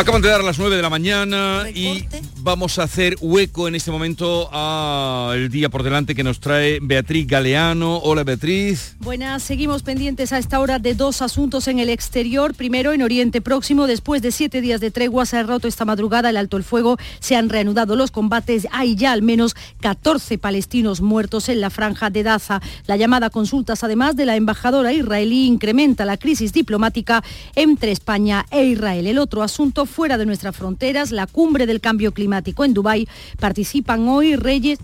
Acaban de dar las 9 de la mañana y vamos a hacer hueco en este momento al día por delante que nos trae Beatriz Galeano. Hola Beatriz. Buenas, seguimos pendientes a esta hora de dos asuntos en el exterior. Primero en Oriente Próximo, después de siete días de tregua se ha roto esta madrugada el alto el fuego, se han reanudado los combates. Hay ya al menos 14 palestinos muertos en la franja de Daza. La llamada consultas además de la embajadora israelí incrementa la crisis diplomática entre España e Israel. El otro asunto fuera de nuestras fronteras, la cumbre del cambio climático en Dubái. Participan hoy reyes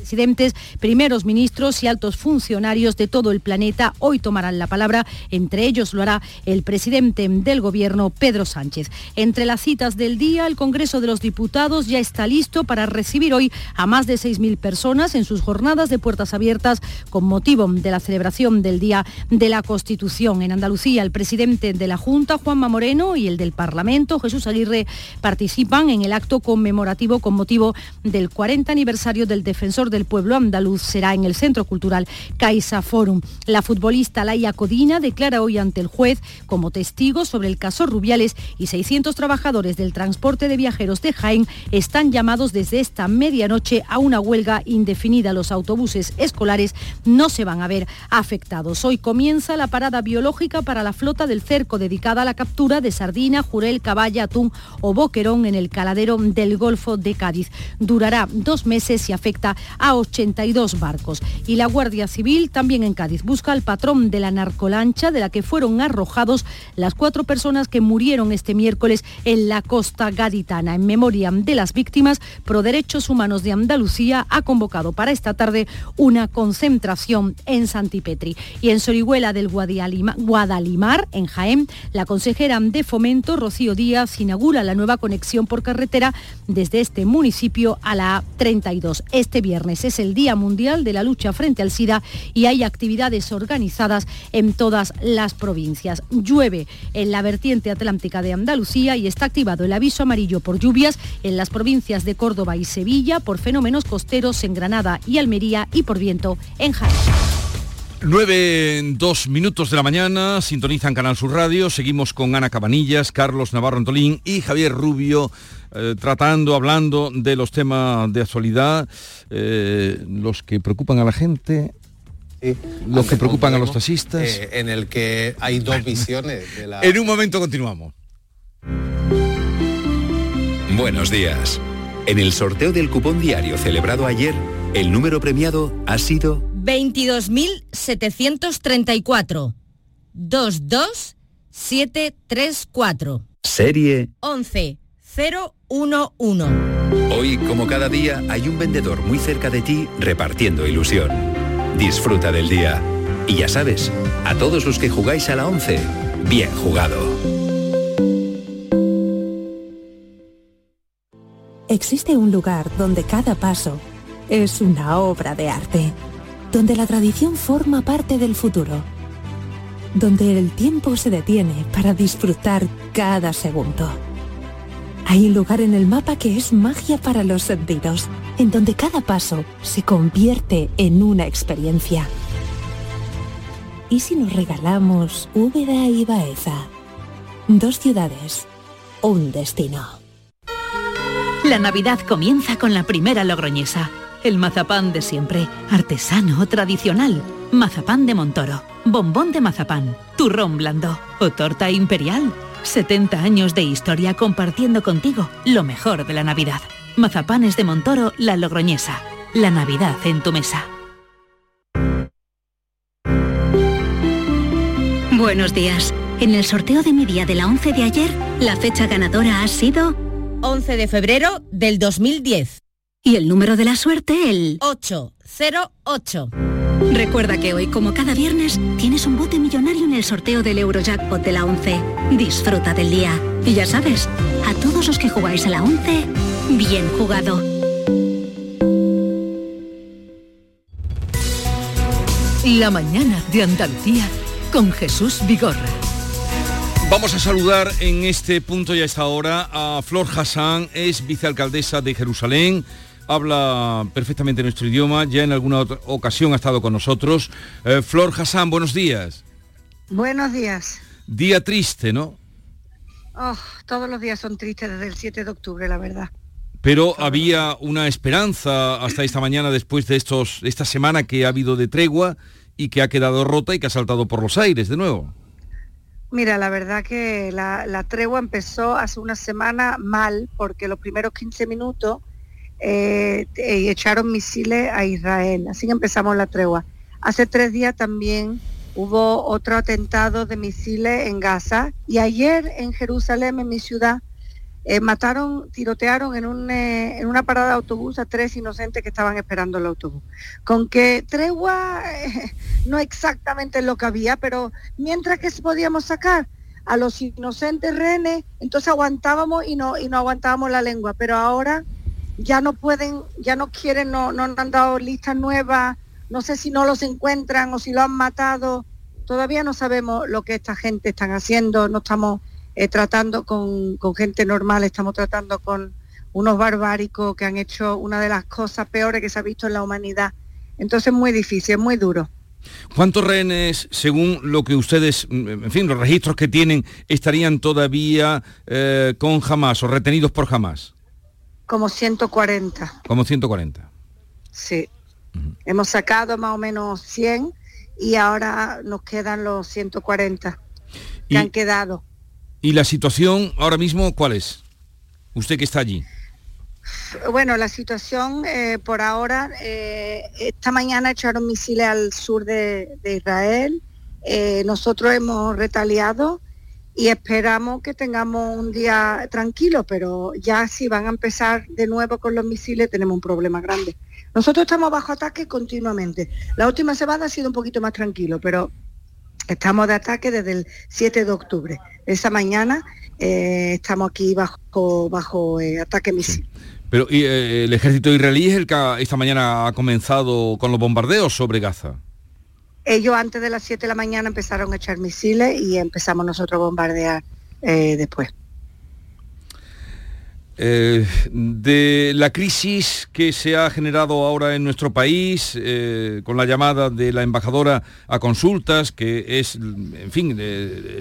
presidentes, primeros ministros y altos funcionarios de todo el planeta hoy tomarán la palabra. Entre ellos lo hará el presidente del gobierno, Pedro Sánchez. Entre las citas del día, el Congreso de los Diputados ya está listo para recibir hoy a más de 6.000 personas en sus jornadas de puertas abiertas con motivo de la celebración del Día de la Constitución. En Andalucía, el presidente de la Junta, Juanma Moreno, y el del Parlamento, Jesús Aguirre, participan en el acto conmemorativo con motivo del 40 aniversario del defensor del pueblo andaluz será en el Centro Cultural Caixa Forum. La futbolista Laia Codina declara hoy ante el juez como testigo sobre el caso Rubiales y 600 trabajadores del transporte de viajeros de Jaén están llamados desde esta medianoche a una huelga indefinida. Los autobuses escolares no se van a ver afectados. Hoy comienza la parada biológica para la flota del cerco dedicada a la captura de sardina, jurel, caballa, atún o boquerón en el caladero del Golfo de Cádiz. Durará dos meses y afecta a 82 barcos. Y la Guardia Civil, también en Cádiz, busca al patrón de la narcolancha de la que fueron arrojados las cuatro personas que murieron este miércoles en la costa gaditana. En memoria de las víctimas, Pro Derechos Humanos de Andalucía ha convocado para esta tarde una concentración en Santipetri. Y en Sorihuela del Guadalimar, en Jaén, la consejera de Fomento, Rocío Díaz, inaugura la nueva conexión por carretera desde este municipio a la 32 este viernes es el Día Mundial de la Lucha frente al SIDA y hay actividades organizadas en todas las provincias. Llueve en la vertiente atlántica de Andalucía y está activado el aviso amarillo por lluvias en las provincias de Córdoba y Sevilla, por fenómenos costeros en Granada y Almería y por viento en Jaén. 9 en 2 minutos de la mañana, sintonizan Canal Sur Radio, seguimos con Ana Cabanillas, Carlos Navarro Antolín y Javier Rubio eh, tratando, hablando de los temas de actualidad, eh, los que preocupan a la gente, los que preocupan a los taxistas. Eh, en el que hay dos visiones. De la... En un momento continuamos. Buenos días. En el sorteo del cupón diario celebrado ayer, el número premiado ha sido 22.734. 22734. Serie 11 011. Hoy, como cada día, hay un vendedor muy cerca de ti repartiendo ilusión. Disfruta del día. Y ya sabes, a todos los que jugáis a la 11, bien jugado. Existe un lugar donde cada paso es una obra de arte, donde la tradición forma parte del futuro, donde el tiempo se detiene para disfrutar cada segundo hay un lugar en el mapa que es magia para los sentidos, en donde cada paso se convierte en una experiencia. ¿Y si nos regalamos Úbeda y Baeza? Dos ciudades, un destino. La Navidad comienza con la primera logroñesa. El mazapán de siempre, artesano, tradicional. Mazapán de Montoro, bombón de mazapán, turrón blando o torta imperial 70 años de historia compartiendo contigo lo mejor de la Navidad. Mazapanes de Montoro, La Logroñesa. La Navidad en tu mesa. Buenos días. En el sorteo de mi día de la 11 de ayer, la fecha ganadora ha sido 11 de febrero del 2010. Y el número de la suerte, el 808. Recuerda que hoy, como cada viernes, tienes un bote millonario en el sorteo del Eurojackpot de la 11. Disfruta del día. Y ya sabes, a todos los que jugáis a la 11, bien jugado. La mañana de Andalucía con Jesús Vigorra. Vamos a saludar en este punto y a esta hora a Flor Hassan, es vicealcaldesa de Jerusalén habla perfectamente nuestro idioma, ya en alguna otra ocasión ha estado con nosotros. Eh, Flor Hassan, buenos días. Buenos días. Día triste, ¿no? Oh, todos los días son tristes desde el 7 de octubre, la verdad. Pero había una esperanza hasta esta mañana después de estos, esta semana que ha habido de tregua y que ha quedado rota y que ha saltado por los aires de nuevo. Mira, la verdad que la, tregua empezó hace una semana mal porque los primeros 15 minutos eh, eh, echaron misiles a Israel. Así que empezamos la tregua. Hace tres días también hubo otro atentado de misiles en Gaza y ayer en Jerusalén, en mi ciudad, eh, mataron, tirotearon en, eh, en, una parada de autobús a tres inocentes que estaban esperando el autobús. Con que tregua no exactamente lo que había, pero mientras que podíamos sacar a los inocentes renes, entonces aguantábamos y no, y no aguantábamos la lengua. Pero ahora ya no pueden, ya no quieren, no, han dado listas nuevas, no sé si no los encuentran o si lo han matado. Todavía no sabemos lo que esta gente están haciendo, no estamos eh, tratando con, gente normal, estamos tratando con unos barbáricos que han hecho una de las cosas peores que se ha visto en la humanidad. Entonces es muy difícil, es muy duro. ¿Cuántos rehenes, según lo que ustedes, mm, en fin, los registros que tienen, estarían todavía eh, con Hamas o retenidos por Hamas? Como 140. Como 140. Sí. Hemos sacado más o menos 100 y ahora nos quedan los 140 que han quedado. ¿Y la situación ahora mismo cuál es? Usted que está allí. Bueno, la situación eh, por ahora, eh, esta mañana echaron misiles al sur de, Israel, eh, nosotros hemos retaliado y esperamos que tengamos un día tranquilo, pero ya si van a empezar de nuevo con los misiles tenemos un problema grande. Nosotros estamos bajo ataque continuamente. La última semana ha sido un poquito más tranquilo, pero Estamos de ataque desde el 7 de octubre. Esa mañana eh, estamos aquí bajo, bajo eh, ataque misil. Pero eh, el ejército israelí es el que esta mañana ha comenzado con los bombardeos sobre Gaza. Ellos antes de las 7 de la mañana empezaron a echar misiles y empezamos nosotros a bombardear después. Eh, de la crisis que se ha generado ahora en nuestro país, eh, con la llamada de la embajadora a consultas, que es, en fin,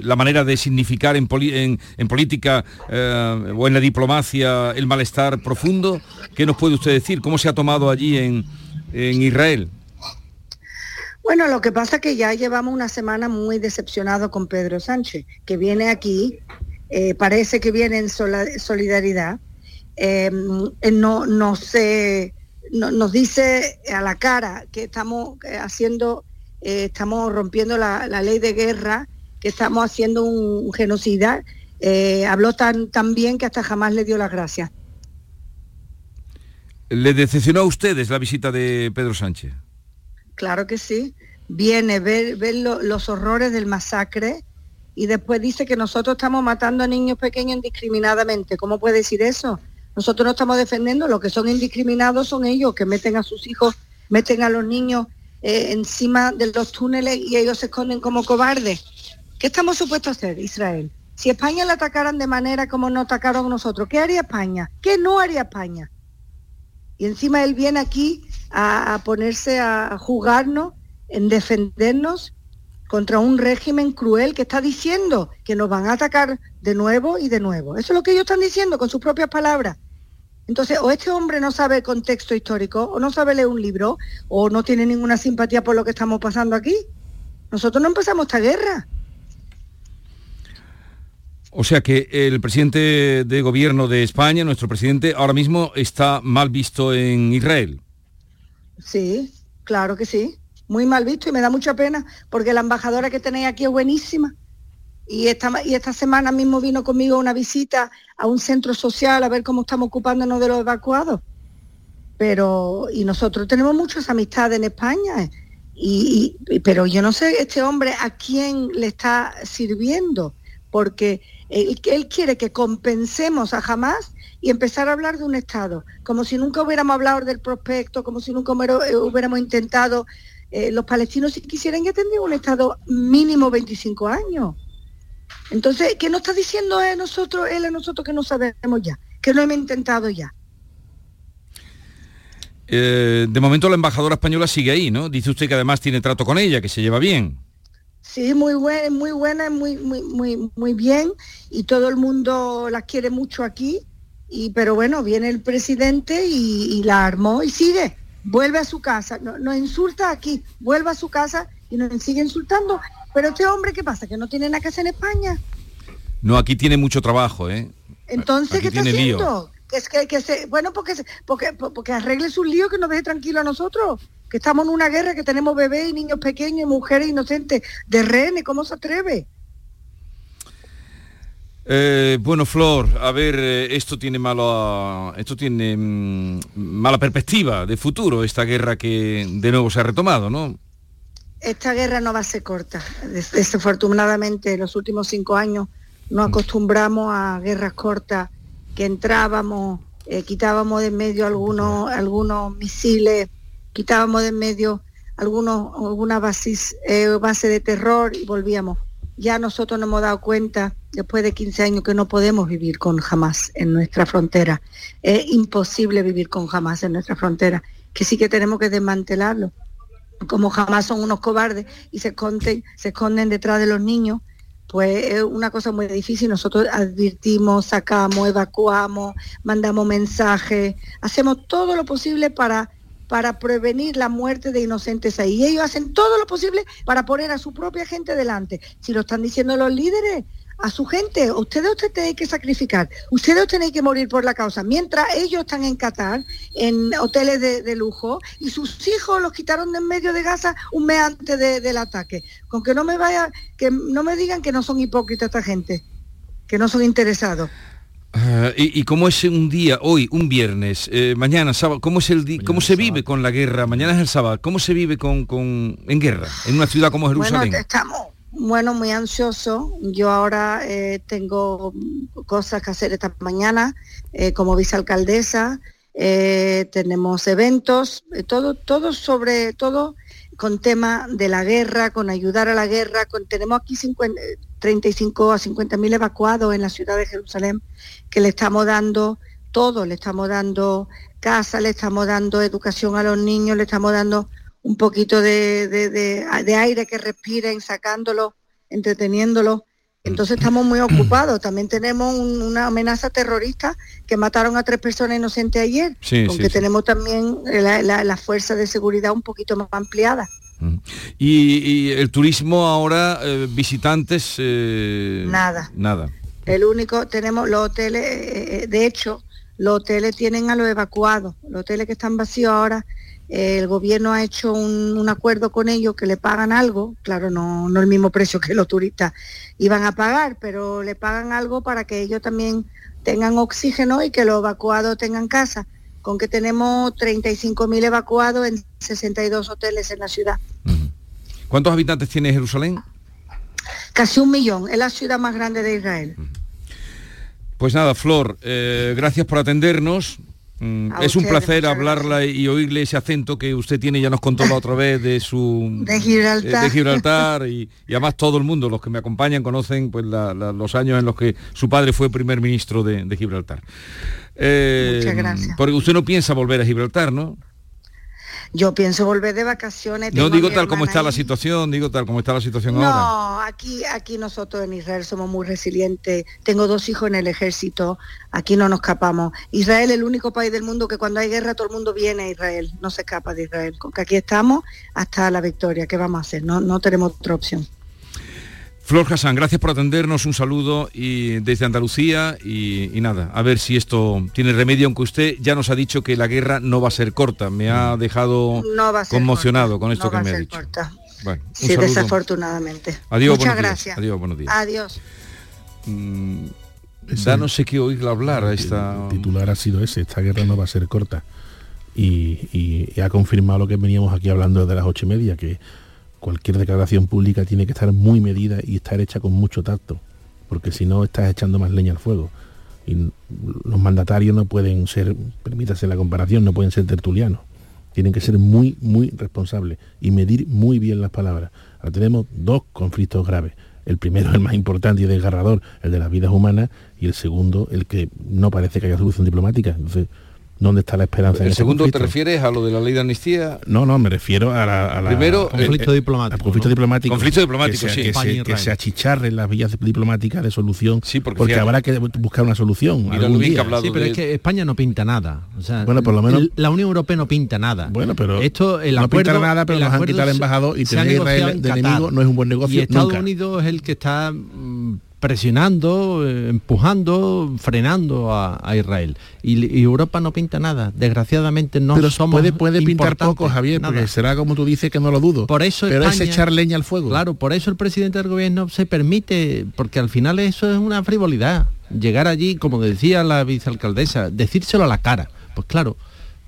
la manera de significar en, política eh, o en la diplomacia el malestar profundo, ¿qué nos puede usted decir? ¿Cómo se ha tomado allí en, Israel? Bueno, lo que pasa es que ya llevamos una semana muy decepcionado con Pedro Sánchez, que viene aquí, parece que viene en solidaridad, Em, eh, no, no se, nos dice a la cara que estamos eh, haciendo, eh, estamos rompiendo la, ley de guerra, que estamos haciendo un, genocida. habló tan, tan bien que hasta jamás le dio las gracias. ¿Le decepcionó a ustedes la visita de Pedro Sánchez? Claro que sí. Viene, ver, ver los horrores del masacre y después dice que nosotros estamos matando a niños pequeños indiscriminadamente. ¿Cómo puede decir eso? Nosotros no estamos defendiendo, los que son indiscriminados son ellos, que meten a sus hijos, meten a los niños eh, encima de los túneles y ellos se esconden como cobardes. ¿Qué estamos supuestos a hacer, Israel? Si España la atacaran de manera como nos atacaron nosotros, ¿qué haría España? ¿Qué no haría España? Y encima él viene aquí a, ponerse a jugarnos, en defendernos contra un régimen cruel que está diciendo que nos van a atacar de nuevo y de nuevo. Eso es lo que ellos están diciendo con sus propias palabras. Entonces, o este hombre no sabe contexto histórico, o no sabe leer un libro, o no tiene ninguna simpatía por lo que estamos pasando aquí. Nosotros no empezamos esta guerra. O sea que el presidente de gobierno de España, nuestro presidente, ahora mismo está mal visto en Israel. Sí, claro que sí. Muy mal visto y me da mucha pena porque la embajadora que tenéis aquí es buenísima. Y esta, y esta semana mismo vino conmigo una visita a un centro social a ver cómo estamos ocupándonos de los evacuados. Pero, y nosotros tenemos muchas amistades en España, eh, y, pero yo no sé este hombre a quién le está sirviendo, porque él, él quiere que compensemos a Hamas y empezar a hablar de un Estado, como si nunca hubiéramos hablado del prospecto, como si nunca hubiéramos intentado, eh, los palestinos si quisieran ya tendrían un Estado mínimo 25 años. Entonces, ¿qué nos está diciendo él a nosotros, él a nosotros que no sabemos ya? Que lo hemos intentado ya. Eh, de momento la embajadora española sigue ahí, ¿no? Dice usted que además tiene trato con ella, que se lleva bien. Sí, muy buena, muy buena, muy, muy, muy, muy bien y todo el mundo la quiere mucho aquí. Y, pero bueno, viene el presidente y, la armó y sigue, vuelve a su casa, nos no insulta aquí, vuelve a su casa y nos sigue insultando. Pero este hombre, ¿qué pasa? ¿Que no tiene nada que hacer en España? No, aquí tiene mucho trabajo, ¿eh? Entonces, ¿qué está haciendo? Es que, que se, bueno, porque, porque, porque arregle su lío que nos deje tranquilo a nosotros que estamos en una guerra, que tenemos bebés y niños pequeños y mujeres inocentes de rehenes, ¿cómo se atreve? Eh, bueno, Flor, a ver, eh, esto tiene malo, esto tiene mm, mala perspectiva de futuro, esta guerra que de nuevo se ha retomado, ¿no? Esta guerra no va a ser corta. Desafortunadamente, en los últimos cinco años nos mm. acostumbramos a guerras cortas, que entrábamos, eh, quitábamos de en medio algunos, algunos misiles quitábamos de en medio algunos, alguna bases, eh, base de terror y volvíamos. Ya nosotros nos hemos dado cuenta, después de 15 años, que no podemos vivir con jamás en nuestra frontera. Es imposible vivir con jamás en nuestra frontera, que sí que tenemos que desmantelarlo. Como jamás son unos cobardes y se esconden, se esconden detrás de los niños, pues es una cosa muy difícil. Nosotros advertimos, sacamos, evacuamos, mandamos mensajes, hacemos todo lo posible para para prevenir la muerte de inocentes ahí. Y ellos hacen todo lo posible para poner a su propia gente delante. Si lo están diciendo los líderes, a su gente, ustedes ustedes tienen que sacrificar, ustedes tienen que morir por la causa, mientras ellos están en Qatar, en hoteles de, lujo, y sus hijos los quitaron de en medio de Gaza un mes antes del ataque. Con que no me vaya, que no me digan que no son hipócritas esta gente, que no son interesados. Ah, y, cómo es un día, hoy, un viernes, eh, mañana, sábado, cómo es el cómo se vive con la guerra, mañana es el sábado, cómo se vive con, en guerra, en una ciudad como Jerusalén? Bueno, estamos, bueno, muy ansioso. Yo ahora eh, tengo cosas que hacer esta mañana eh, como vicealcaldesa, tenemos eventos, todo, todo sobre todo con tema de la guerra, con ayudar a la guerra, con, tenemos aquí 35 a 50 mil evacuados en la ciudad de Jerusalén, que le estamos dando todo, le estamos dando casa, le estamos dando educación a los niños, le estamos dando un poquito de, de, aire que respiren, sacándolo, entreteniéndolo. Entonces estamos muy ocupados. También tenemos una amenaza terrorista que mataron a tres personas inocentes ayer, aunque tenemos también la, fuerza de seguridad un poquito más ampliada. Y, el turismo ahora, eh, visitantes... Eh, nada. Nada. El único, tenemos los hoteles, eh, de hecho, los hoteles tienen a los evacuados. Los hoteles que están vacíos ahora el gobierno ha hecho un, acuerdo con ellos que le pagan algo, claro, no, no el mismo precio que los turistas iban a pagar, pero le pagan algo para que ellos también tengan oxígeno y que los evacuados tengan casa, con que tenemos 35.000 evacuados en 62 hoteles en la ciudad. ¿Cuántos habitantes tiene Jerusalén? Casi un millón, es la ciudad más grande de Israel. Pues nada, Flor, eh, gracias por atendernos. Mm, es un placer hablarla y oírle ese acento que usted tiene, ya nos contó la otra vez de su de Gibraltar, de Gibraltar y, además todo el mundo, los que me acompañan, conocen pues los años en los que su padre fue primer ministro de, Gibraltar. Eh, Muchas gracias. Porque usted no piensa volver a Gibraltar, ¿no? Yo pienso volver de vacaciones. No digo tal como está la situación, digo tal como está la situación ahora. No, aquí, aquí nosotros en Israel somos muy resilientes. Tengo dos hijos en el ejército, aquí no nos escapamos. Israel es el único país del mundo que cuando hay guerra todo el mundo viene a Israel, no se escapa de Israel. Con que aquí estamos hasta la victoria, ¿qué vamos a hacer? No, no tenemos otra opción. Flor Hassan, gracias por atendernos, un saludo y desde Andalucía y, nada, a ver si esto tiene remedio, aunque usted ya nos ha dicho que la guerra no va a ser corta, me ha mm. dejado conmocionado con esto que me ha dicho. Bueno, sí, desafortunadamente. Adiós, Muchas gracias. Adiós, buenos días. Adiós. Mm, ya no sé qué oírla hablar a esta... El titular ha sido ese, esta guerra no va a ser corta. Y, y ha confirmado lo que veníamos aquí hablando desde las ocho y media, que cualquier declaración pública tiene que estar muy medida y estar hecha con mucho tacto, porque si no estás echando más leña al fuego. Y los mandatarios no pueden ser, permítase la comparación, no pueden ser tertulianos. Tienen que ser muy, muy responsables y medir muy bien las palabras. Ahora tenemos dos conflictos graves. El primero, el más importante y desgarrador, el de las vidas humanas, y el segundo, el que no parece que haya solución diplomática. ¿Dónde está la esperanza? en El ese segundo te refieres a lo de la ley de amnistía. No, no, me refiero a la... a la- Primero, conflicto eh, diplomático, al conflicto ¿no? diplomático. Conflicto diplomático, que se, sí. Que, se, que se achicharren las vías diplomáticas de solución. Sí, porque porque habrá que buscar una solución. Algún que día. Sí, pero de- es que España no pinta nada. O sea, Bueno, por lo menos- el- la Unión Europea no pinta nada. Bueno, pero esto el no acuerdo, pinta nada, pero el nos han quitado el embajador y tener Israel de enemigo no es un buen negocio Y Estados. Unidos es el que está mm, presionando, eh, empujando, frenando a, a Israel. Y, y Europa no pinta nada. Desgraciadamente no pero somos puede, puede pintar poco, Javier, nada. porque será como tú dices que no lo dudo. Por eso pero España- es echar leña al fuego. Claro, por eso el presidente del gobierno se permite, porque al final eso es una frivolidad. Llegar allí, como decía la vicealcaldesa, decírselo a la cara. Pues claro,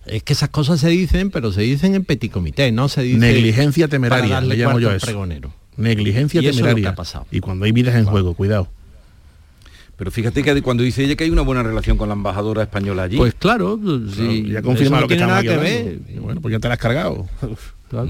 es que esas cosas se dicen, pero se dicen en petit comité, no se dice Negligencia temeraria, le llamo yo al eso. pregonero. Negligencia Y eso es temeraria. ha pasado. Y cuando hay vidas en juego, cuidado. Pero fíjate que cuando dice ella que hay una buena relación con la embajadora española allí. Pues claro, sí, ya confirma eso lo que tiene nada que ver. Bueno, pues ya te la has cargado. Claro.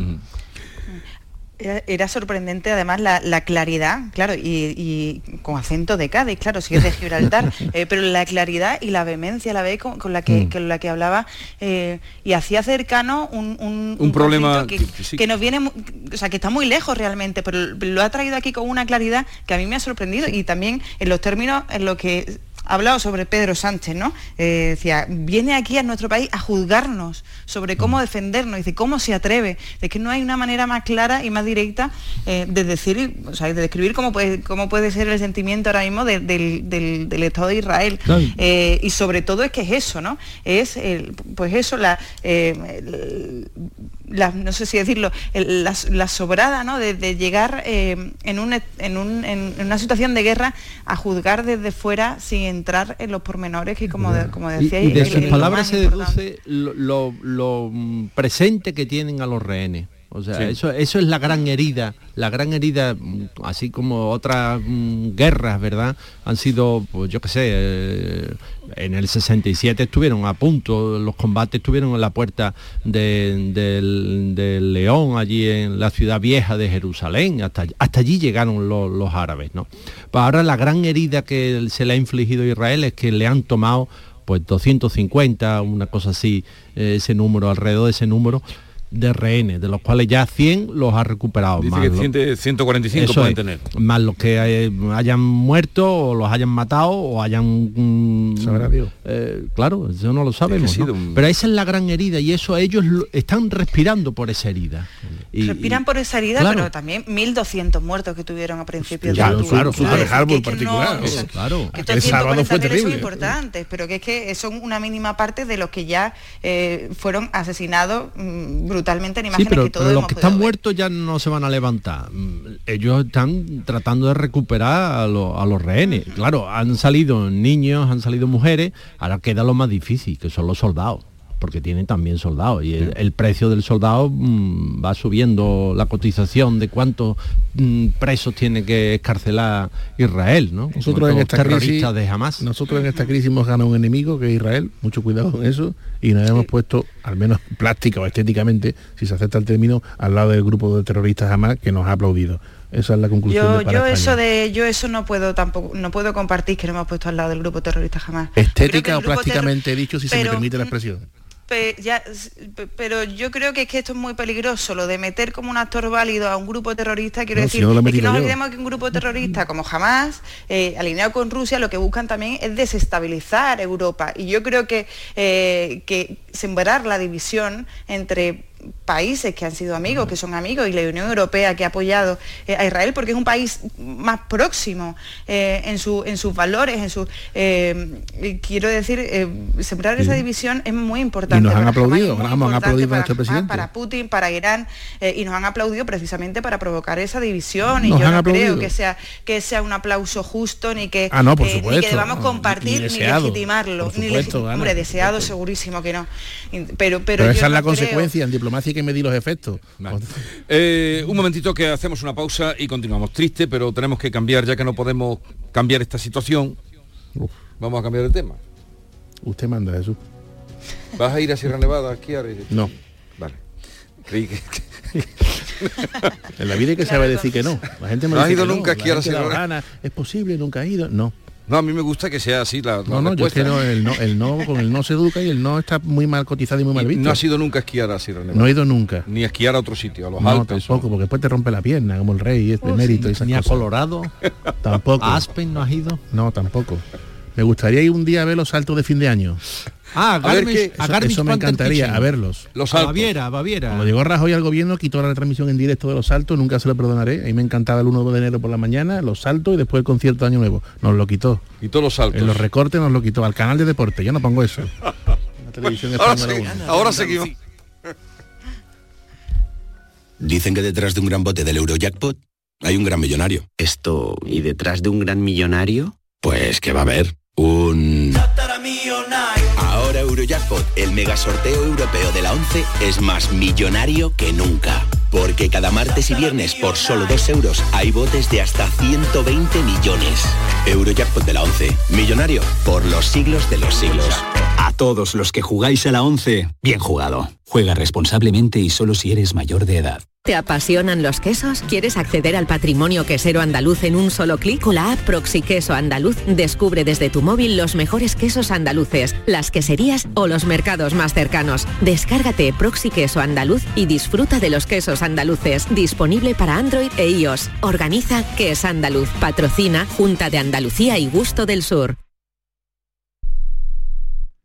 Era, era sorprendente además la, la claridad, claro, y, y con acento de Cádiz, claro, si es de Gibraltar, eh, pero la claridad y la vehemencia, la vez con, con la que, Mm. con la que hablaba eh, y hacía cercano un, un, Un problema que, que- que sí. que nos viene, o sea, que está muy lejos realmente, pero lo ha traído aquí con una claridad que a mí me ha sorprendido y también en los términos en los que hablado sobre Pedro Sánchez, ¿no? Eh, decía, viene aquí a nuestro país a juzgarnos sobre cómo Mm. defendernos, dice, cómo se atreve. Es que no hay una manera más clara y más directa eh, de decir, o sea, de describir cómo puede, cómo puede ser el sentimiento ahora mismo de- del, del- del Estado de Israel. Eh, y sobre todo es que es eso, ¿no? Es, el- pues eso, la, el- la- no sé si decirlo, el- la, la sobrada, ¿no? De, de llegar eh, en, un, en, un- en- una situación de guerra a juzgar desde fuera sin entrar en los pormenores que, como, de- como Y, decía, y de es- sus palabras se deduce lo, lo- lo, presente que tienen a los rehenes. O sea, Sí. eso, eso es la gran herida, la gran herida, así como otras mm, guerras, ¿verdad? Han sido, pues yo qué sé, eh, en el 67 estuvieron a punto, los combates estuvieron en la puerta de- del, del León, allí en la ciudad vieja de Jerusalén, hasta, hasta allí llegaron los, los árabes, ¿no? Pues ahora la gran herida que se le ha infligido a Israel es que le han tomado pues 250, una cosa así, eh, ese número, alrededor de ese número de rehenes, de los cuales ya 100 los ha recuperado. dice más que lo- 100 145 eso pueden es, tener. Más los que hayan muerto o los hayan matado o hayan... mm, Sabrá Dios. eh, claro, eso no lo sabemos. Es que ha ¿no? sido un- Pero esa es la gran herida y eso ellos lo- están respirando por esa herida. Y- Respiran y- por esa herida, claro. pero también 1.200 muertos que tuvieron a principios Ya, de octubre. claro, claro. Harbour que en particular, no- o sea, claro. que Aquel estos sábado fue 140.000 son terrible. importantes, pero que es que son una mínima parte de los que ya eh, fueron asesinados mm, brutalmente en Sí, imágenes pero, que todos pero los que están ver. muertos ya no se van a levantar. Mm, Ellos están tratando de recuperar a, lo- a los rehenes. Claro, han salido niños, han salido mujeres, ahora queda lo más difícil, que son los soldados porque tienen también soldados y el, el precio del soldado mm, va subiendo la cotización de cuántos mm, presos tiene que escarcelar Israel, ¿no? Nosotros en esta terroristas crisis, de Hamas. nosotros en esta crisis hemos ganado un enemigo que es Israel, mucho cuidado con eso, y nos hemos puesto, al menos plástica o estéticamente, si se acepta el término, al lado del grupo de terroristas Hamas que nos ha aplaudido. Esa es la conclusión Yo, de para yo eso de yo eso no puedo tampoco no puedo compartir que no hemos puesto al lado del grupo terrorista jamás. Estética o plásticamente dicho, si se me permite la mm, expresión. Pe- ya, s- pe- pero yo creo que es que esto es muy peligroso, lo de meter como un actor válido a un grupo terrorista, quiero No, si decir, no he es que no olvidemos que un grupo terrorista como jamás, eh, alineado con Rusia, lo que buscan también es desestabilizar Europa. Y yo creo que, eh, que sembrar la división entre países que han sido amigos, que son amigos, y la Unión Europea que ha apoyado eh, a Israel porque es un país más próximo eh, en, su- en sus valores, en sus eh, y quiero decir, eh, sembrar esa división es muy importante. Y nos han aplaudido, vamos, han aplaudido para Hamás, presidente. para Putin, para Irán, y nos han aplaudido precisamente para provocar esa división. y Nos yo no aplaudido. creo que sea que sea un aplauso justo ni que, Ah, no, por ni supuesto. que debamos compartir ni legitimarlo. por ni Ana, hombre, por deseado supuesto. segurísimo que no. Pero, pero, Pero, esa es la no creo- consecuencia, en diplomacia hay que medir los efectos. Eh, un momentito que hacemos una pausa y continuamos. Triste, pero tenemos que cambiar, ya que no podemos cambiar esta situación. Vamos a cambiar de tema. Usted manda, Jesús. ¿Vas a ir a Sierra Nevada a esquiar? No. Vale. Creí que- En la vida hay que saber decir que no. La gente me ¿No has ido que nunca a la esquiar a Sierra Es posible, nunca ha ido. No. No, a mí me gusta que sea así la, la No, no, yo es respuesta. que no, el no, el no, con el no se educa y el no está muy mal cotizado y muy mal visto. No ha sido nunca a esquiar a Sierra Nevada. No he ido nunca. Ni a esquiar a otro sitio, a los No, Alpes. tampoco, porque después te rompe la pierna, como el rey, este Oh, mérito sí. y esas Ni a cosas. Colorado. Tampoco. ¿A Aspen no has ido? No, tampoco. Me gustaría ir un día a ver los saltos de fin de año. Ah, A ver Garmisch- qué- a eso- Garmisch eso me encantaría, a verlos. Los A. Baviera, Baviera. Cuando llegó Rajoy al gobierno quitó la retransmisión en directo de los saltos, nunca se lo perdonaré. Ahí me encantaba el 1 de enero por la mañana, los saltos y después el concierto de Año Nuevo. Nos lo quitó. Todos los saltos. En los recortes nos lo quitó. Al canal de deporte, yo no pongo eso. La televisión ahora, sí, ahora seguimos. Dicen que detrás de un gran bote del Eurojackpot hay un gran millonario. Esto, ¿y detrás de un gran millonario? Pues que va a haber un... Ahora Eurojackpot, el mega sorteo europeo de la 11, es más millonario que nunca. Porque cada martes y viernes por solo 2 euros hay botes de hasta 120 millones. Eurojackpot de la 11, millonario por los siglos de los siglos. Todos los que jugáis a la 11, bien jugado. Juega responsablemente y solo si eres mayor de edad. ¿Te apasionan los quesos? ¿Quieres acceder al patrimonio quesero andaluz en un solo clic? Con la app Proxy Queso Andaluz descubre desde tu móvil los mejores quesos andaluces, las queserías o los mercados más cercanos. Descárgate Proxy Queso Andaluz y disfruta de los quesos andaluces. Disponible para Android e iOS. Organiza Que Andaluz. Patrocina Junta de Andalucía y Gusto del Sur.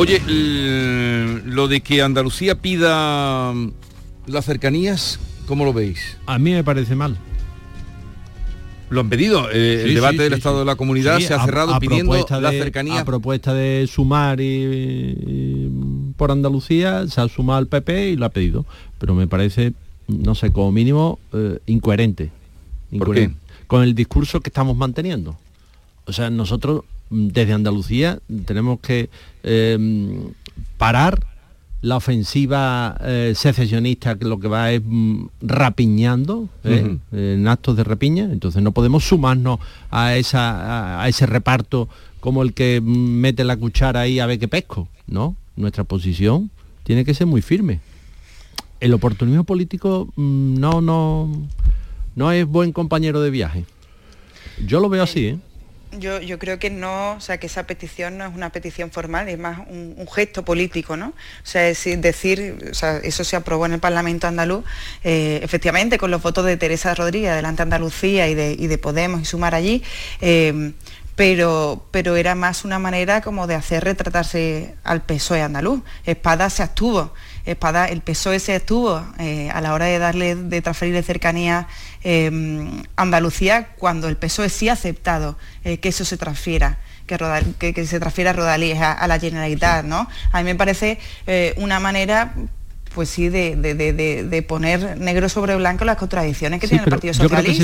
Oye, lo de que Andalucía pida mm, las cercanías, ¿cómo lo veis? A mí me parece mal. Lo han pedido. eh, el debate sí, del sí, estado de la comunidad se ha cerrado a pidiendo de- cercanías. A propuesta de sumar y, y por Andalucía, se ha sumado al PP y lo ha pedido. Pero me parece, no sé, como mínimo, eh, incoherente. Incoherente. Con el discurso que estamos manteniendo. O sea, nosotros desde Andalucía tenemos que eh, parar la ofensiva eh, secesionista que lo que va es mm, rapiñando ¿eh? En actos de rapiña. Entonces no podemos sumarnos a esa a, a ese reparto como el que mm, mete la cuchara ahí a ver qué pesco no nuestra posición tiene que ser muy firme. El oportunismo político mm, no no no es buen compañero de viaje. Yo lo veo así ¿eh? Yo, yo creo que no, o sea, que esa petición no es una petición formal, es más un, gesto político, ¿no? O sea, es decir, eso se aprobó en el Parlamento andaluz, eh, efectivamente, con los votos de Teresa Rodríguez, Adelante Andalucía y de, y de Podemos y Sumar allí, eh, pero, pero era más una manera como de hacer retratarse al PSOE andaluz. Espada se abstuvo, Espada, el PSOE se abstuvo eh, a la hora de darle, de transferirle cercanía eh, a Andalucía cuando el PSOE sí ha aceptado eh, que eso se transfiera. Que, Rodal- que- que se transfiera a Rodalíes a, a la Generalitat, ¿no? A mí me parece eh, una manera pues sí, de, de- de- poner negro sobre blanco las contradicciones que Sí, tiene el Partido yo creo que sí.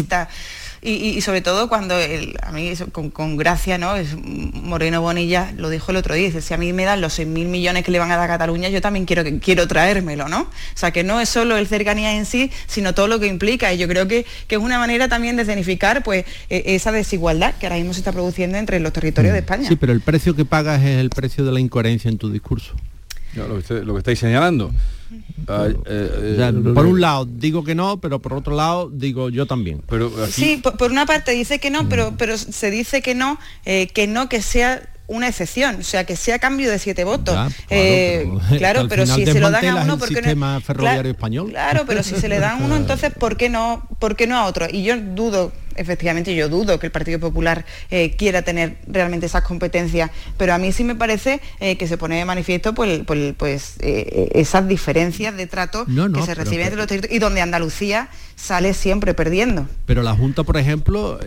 Y, y- y sobre todo cuando el- a mí eso, con, con gracia, ¿no? Es Moreno Bonilla lo dijo el otro día, dice, si a mí me dan los 6.000 millones que le van a dar a Cataluña, yo también quiero, que, quiero traérmelo, ¿no? O sea, que no es solo el cercanía en sí, sino todo lo que implica. Y yo creo que, que es una manera también de escenificar pues, eh, esa desigualdad que ahora mismo se está produciendo entre los territorios de España. Sí, pero el precio que pagas es el precio de la incoherencia en tu discurso. Lo, que usted- lo que estáis señalando. Ah, eh, eh, O sea, por un lado digo que no, pero por otro lado digo yo también. Pero Sí, por, por una parte dice que no, pero, pero se dice que no, eh, que no que sea una excepción, o sea, que sea cambio de siete votos. Ya, Eh, claro, pero si se lo dan a uno, el ¿por qué no? sistema ferroviario Claro, español. Claro, pero si se le dan a uno, entonces ¿por qué no, por qué no a otro? Y yo dudo, efectivamente, yo dudo que el Partido Popular eh, quiera tener realmente esas competencias, pero a mí sí me parece eh, que se pone de manifiesto pues, pues, pues, eh, esas diferencias de trato No, no, que se reciben entre los territorios y donde Andalucía sale siempre perdiendo. Pero la Junta, por ejemplo,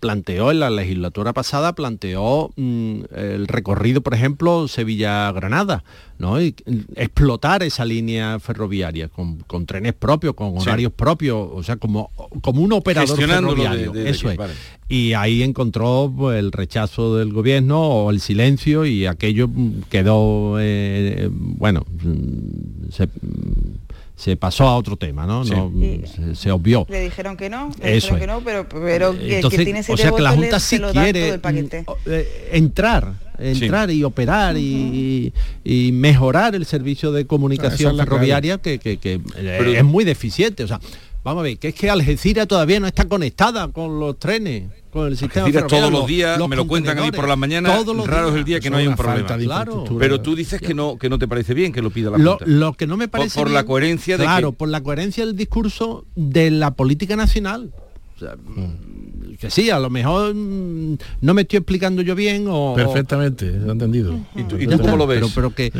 planteó en la legislatura pasada, planteó mm, el recorrido, por ejemplo, Sevilla-Granada, ¿no? Y, explotar esa línea ferroviaria con, con trenes propios, con Sí. horarios propios, o sea, como, como un operador ferroviario. de- de Eso aquí, es. vale. Y ahí encontró pues, el rechazo del gobierno o el silencio y aquello mm, quedó, eh, bueno, mm, se, mm, se pasó a otro tema, ¿no? Sí. No, se, se obvió. Le dijeron que no, le Eso dijeron es. que no, pero, pero que- Entonces, que tiene o siete sea que la Junta sí quiere todo mm, entrar, y operar y, y mejorar el servicio de comunicación es ferroviaria que, que- que, eh, Pero- es muy deficiente. O sea, vamos a ver, que es que Algeciras todavía no está conectada con los trenes, con el sistema Algeciras todos los días, me lo cuentan a mí por la mañana, Todos los raro es días. el día que Eso no hay es un problema. Claro. Pero tú dices que no, que no te parece bien que lo pida la Lo, Junta. lo que no me parece por la bien- coherencia de claro que- por la coherencia del discurso de la política nacional O sea, que sí a lo mejor mm, no me estoy explicando yo bien o Perfectamente, lo he entendido. ¿Y tú, Ya está, Pero, pero que,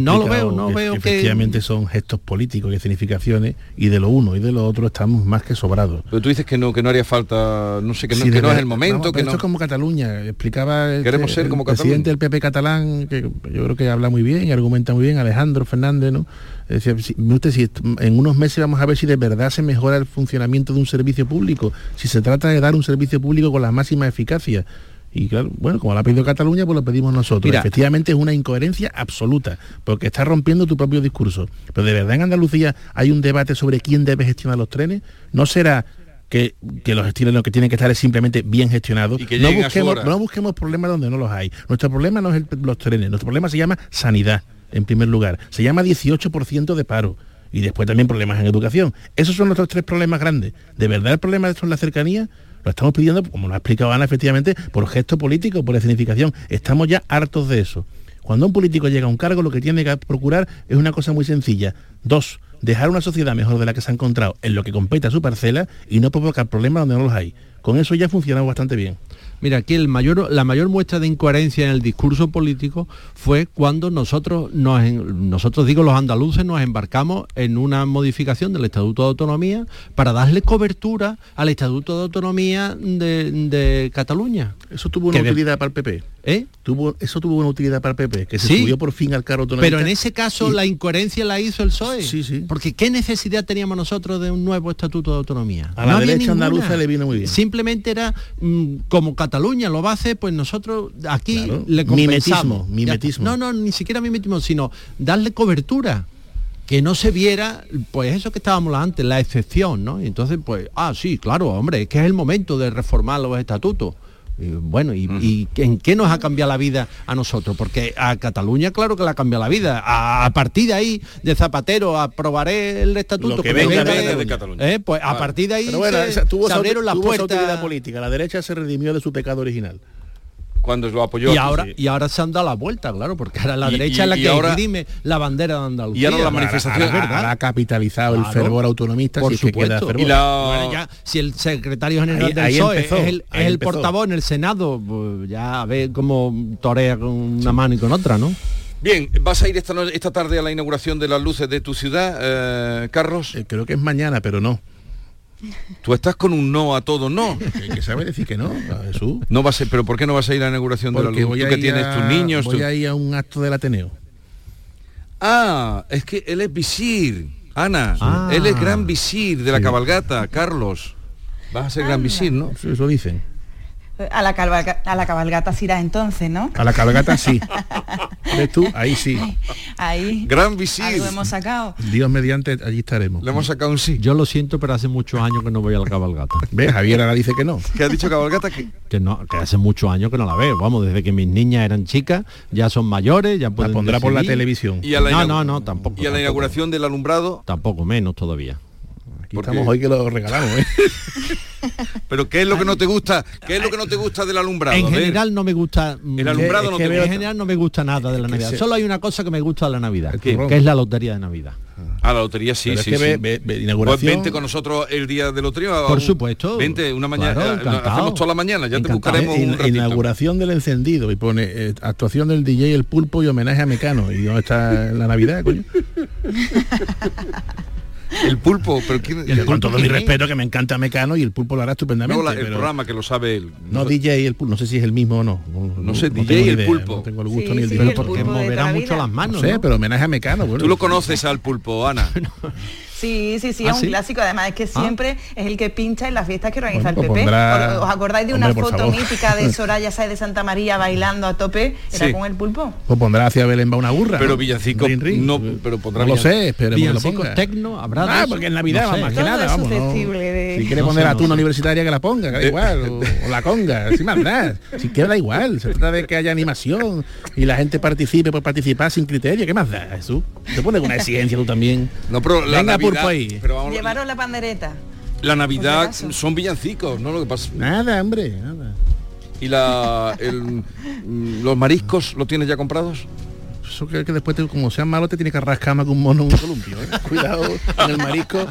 no lo veo, no que- veo que que... efectivamente son gestos políticos y escenificaciones y de lo uno y de lo otro estamos más que sobrados. Pero tú dices que no, que no haría falta, no sé, que no, Sí, que de no es el momento, vamos, que no. Esto es como Cataluña, explicaba el, Queremos ser el como presidente del PP catalán, que yo creo que habla muy bien y argumenta muy bien, Alejandro Fernández, ¿no? Decía, usted, si en unos meses vamos a ver si de verdad se mejora el funcionamiento de un servicio público, si se trata de dar un servicio público con la máxima eficacia. Y claro, bueno, como lo ha pedido Cataluña, pues lo pedimos nosotros. Mira. Efectivamente es una incoherencia absoluta, porque está rompiendo tu propio discurso. Pero de verdad en Andalucía hay un debate sobre quién debe gestionar los trenes. ¿No será que, que los gestionen lo que tienen que estar es simplemente bien gestionados? Y que no, busquemos, no busquemos problemas donde no los hay. Nuestro problema no es el- los trenes, nuestro problema se llama sanidad, en primer lugar. Se llama 18% de paro. Y después también problemas en educación. Esos son nuestros tres problemas grandes. ¿De verdad el problema de esto es la cercanía? Lo estamos pidiendo, como lo ha explicado Ana, efectivamente, por gesto político, por escenificación. Estamos ya hartos de eso. Cuando un político llega a un cargo, lo que tiene que procurar es una cosa muy sencilla. Dos, dejar una sociedad mejor de la que se ha encontrado en lo que compete a su parcela y no provocar problemas donde no los hay. Con eso ya ha funcionado bastante bien. Mira, aquí el mayor, la mayor muestra de incoherencia en el discurso político fue cuando nosotros, nos, nosotros digo los andaluces, nos embarcamos en una modificación del Estatuto de Autonomía para darle cobertura al Estatuto de Autonomía de, de Cataluña. Eso tuvo una de- utilidad para el PP. ¿Eh? Tuvo, eso tuvo una utilidad para PP, que se Sí. subió por fin al carro autonómico. Pero en ese caso Y- la incoherencia la hizo el PSOE. Sí, sí. Porque ¿qué necesidad teníamos nosotros de un nuevo estatuto de autonomía? A la derecha ninguna. andaluza le vino muy bien. Simplemente era mm, como Cataluña lo va a hacer, pues nosotros aquí Claro. le compensamos. Mimetismo, mimetismo. No, no, ni siquiera mimetismo, sino darle cobertura. Que no se viera, pues eso que estábamos antes, la excepción, ¿no? Y entonces, pues, ah, sí, claro, hombre, es que es el momento de reformar los estatutos. Y, bueno, y, y en qué nos ha cambiado la vida a nosotros? Porque a Cataluña, claro que le ha cambiado la vida. A, a partir de ahí, de Zapatero, aprobaré el estatuto. Lo que me venga de de Cataluña. Eh, Pues a Vale. partir de ahí bueno, se, esa- tuvo, se esa- abrieron las puertas. política. La derecha se redimió de su pecado original. Cuando lo apoyó. Y ahora, sí. y ahora se han dado la vuelta, claro, porque ahora la Y- derecha y- es la que ahora- la bandera de Andalucía. y ahora la manifestación- ahora es Ahora verdad. ha capitalizado el fervor autonomista Por si que supuesto. Y la- Bueno, ya, si el secretario general Ahí- del ahí PSOE empezó, es el, es portavoz en el Senado, pues ya a ver cómo torea con una mano y con otra, ¿no? Bien, ¿vas a ir esta, esta tarde a la inauguración de las luces de tu ciudad, eh, Carlos? Eh, creo que es mañana, pero no. Tú estás con un no a todo, no. Que, que sabe decir que no, a Jesús. No vas a, pero ¿por qué no vas a ir a la inauguración de la luz? Tú que tienes a- tus niños. Voy tú- a ir a un acto del Ateneo. Ah, es que él es visir, Ana. Ah. Él es gran visir de la Sí. cabalgata, Carlos. Vas a ser gran visir, ¿no? Eso dicen. A la, cabalga- a la cabalgata irá entonces, ¿no? A la cabalgata sí. ¿Ves tú? Ahí sí. Ahí. Gran visir. Algo hemos sacado. Dios mediante, allí estaremos. Le hemos sacado un sí. Yo lo siento, pero hace muchos años que no voy a la cabalgata. ¿Ves? Javier ahora dice que no. ¿Qué ha dicho Cabalgata? Que... Que no, que hace muchos años que no la veo. Vamos, desde que mis niñas eran chicas, ya son mayores, ya pueden pondrá por la televisión. Y a la no, no, no, tampoco. Y a la tampoco. inauguración del alumbrado. Tampoco, menos todavía. Aquí estamos hoy que lo regalamos, ¿eh? Pero ¿qué es lo que no te gusta? ¿Qué es lo que no te gusta del alumbrado? En general no me gusta El alumbrado es no te gusta. En general no me gusta nada de la Navidad. Solo hay una cosa que me gusta de la Navidad, que, es la lotería de Navidad. A la lotería sí, Pero es sí, que sí. ve- ve- ve- inauguración- Pues vente con nosotros el día de lotería. Por supuesto. Vente una mañana. Claro, eh, hacemos toda la mañana, ya te buscaremos In- un ratito. inauguración del encendido y pone eh, actuación del DJ El Pulpo y homenaje a Mecano. ¿Y dónde está la Navidad, coño? El pulpo, pero ¿quién- Y con todo mi respeto que me encanta Mecano y el Pulpo lo hará estupendamente. No, la- el pero- programa que lo sabe él. No DJ El Pulpo, no sé si es el mismo o no. No, sé, DJ El idea, Pulpo. No tengo el gusto Sí, ni el sí, dinero. el Porque moverá mucho vida. las No manos. sé, ¿no? pero homenaje a Mecano. Bueno, Tú lo conoces al pulpo, Ana. Sí, sí, sí, ¿Ah, es un sí? clásico. Además es que siempre es el que pincha en las fiestas que organiza Bueno, el pues PP. pondrá- ¿Os acordáis de una Hombre, foto favor. mítica de Soraya Sáez de Santa María bailando a tope? Era Sí. con el pulpo. Pues pondrá hacia Belén va una burra. Pero villancico, no, pero pondrá No lo sé, Villancicos ponga. tecno, habrá Ah, eso? porque en Navidad No sé. más que Todo nada, es vamos. de- Si quiere No poner sé, a no tú una universitaria que la ponga, que da Eh, igual, o, o la conga, sin más nada. Si quiere da igual, se trata de que haya animación y la gente participe por participar sin criterio, ¿qué más da, Jesús? Te pones una exigencia tú también. No, pero la Venga, Pero Llevaron la pandereta. la Navidad son villancicos, ¿no? Lo que pasa. Nada, hombre, nada. Y la, el- los mariscos, ¿los tienes ya comprados? Eso que, que después, te- como seas malo, te tiene que rascar más que un mono en un columpio. ¿eh? Cuidado con el marisco,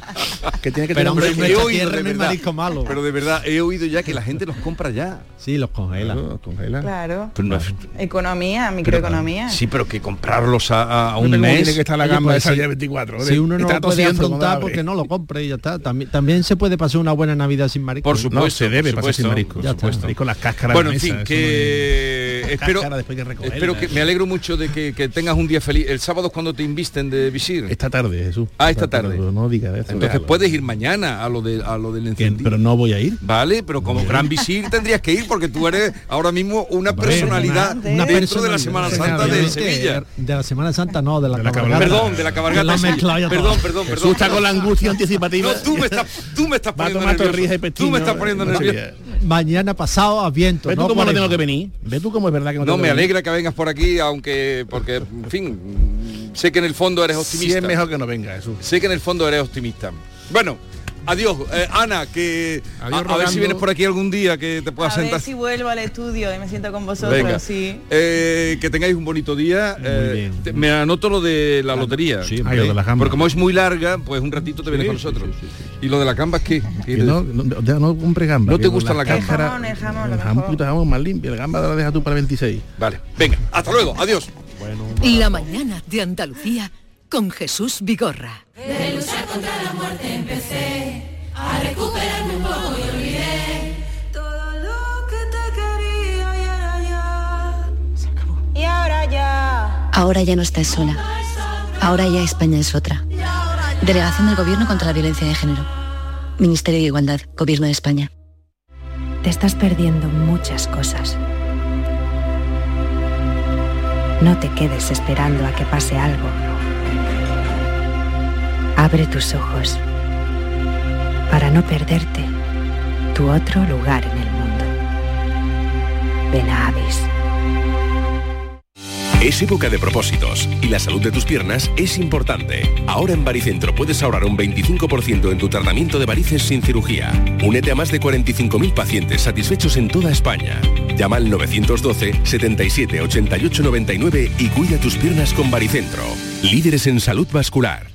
que tiene que Pero, tener hombre, un en he oído de verdad. marisco malo. Pero de verdad, he oído ya que la gente los compra ya. Sí, los congela. Claro, congela. Claro. Pero no es- Economía, pero- microeconomía. sí, pero que comprarlos a, a un cómo mes. tiene que estar la gamba pues esa sí. día 24. Si uno no Está lo puede afrontar porque no lo compre y ya está. También, también se puede pasar una buena Navidad sin marisco. Por supuesto. No, se debe pasar sin marisco. Ya por supuesto. está. Y con las cáscaras Bueno, de en fin, que espero, después que recogerla. espero que me alegro mucho de que, que tengas un día feliz. El sábado es cuando te invisten de visir. Esta tarde, Jesús. Ah, esta tarde. No digas eso. Entonces puedes ir mañana a lo de a lo del encendido. Pero no voy a ir. Vale, pero como gran visir tendrías que ir porque tú eres ahora mismo una personalidad una dentro de la. Semana Santa de Sevilla. De la Semana Santa no, de la, De cabalgata. Perdón, de la cabalgata. Todo. Perdón, perdón, Jesús perdón. está con la angustia anticipativa. No, tú me estás, tú me estás poniendo nervioso. Tú me estás poniendo No nervioso. Mañana pasado a viento. ¿Ves tú no cómo no tengo que venir? ¿Ves tú cómo es verdad que no, No, tengo me que venir? alegra que vengas por aquí, aunque, porque, en fin, sé que en el fondo eres Sí optimista. es mejor que no venga, Jesús. Sé que en el fondo eres optimista. Bueno, adiós, eh, Ana, que a, Adiós, a ver rogando. si vienes por aquí algún día que te A puedas ver sentar. si vuelvo al estudio y me siento con vosotros, Venga, sí. Eh, que tengáis un bonito día. eh, bien. te- me anoto lo de la lotería. sí, Ay, lo de la gamba. Porque como es muy larga, pues un ratito te vienes con nosotros. ¿Y lo de la gamba qué? ¿Qué Que no, no, ya no compre gamba. ¿No te gusta la gamba? El jamón, el jamón, El jamón, puta jamón más limpio. El gamba la deja tú para el 26. Vale, venga, hasta luego, adiós. La mañana de Andalucía con Jesús Vigorra. Y ahora ya. Ahora ya no estás sola. Ahora ya España es otra. Delegación del Gobierno contra la Violencia de Género. Ministerio de Igualdad, Gobierno de España. Te estás perdiendo muchas cosas. No te quedes esperando a que pase algo. Abre tus ojos para no perderte tu otro lugar en el mundo. Ven a Avis. Es época de propósitos y la salud de tus piernas es importante. Ahora en Baricentro puedes ahorrar un 25% en tu tratamiento de varices sin cirugía. Únete a más de 45.000 pacientes satisfechos en toda España. Llama al 912 77 88 99 y cuida tus piernas con Baricentro. Líderes en salud vascular.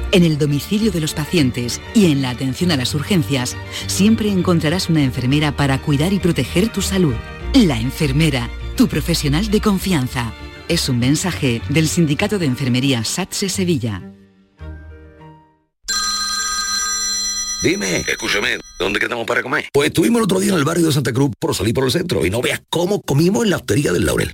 En el domicilio de los pacientes y en la atención a las urgencias, siempre encontrarás una enfermera para cuidar y proteger tu salud. La enfermera, tu profesional de confianza. Es un mensaje del Sindicato de Enfermería SATSE Sevilla. Dime, escúchame, ¿dónde quedamos para comer? Pues estuvimos el otro día en el barrio de Santa Cruz por salir por el centro y no veas cómo comimos en la hostería del Laurel.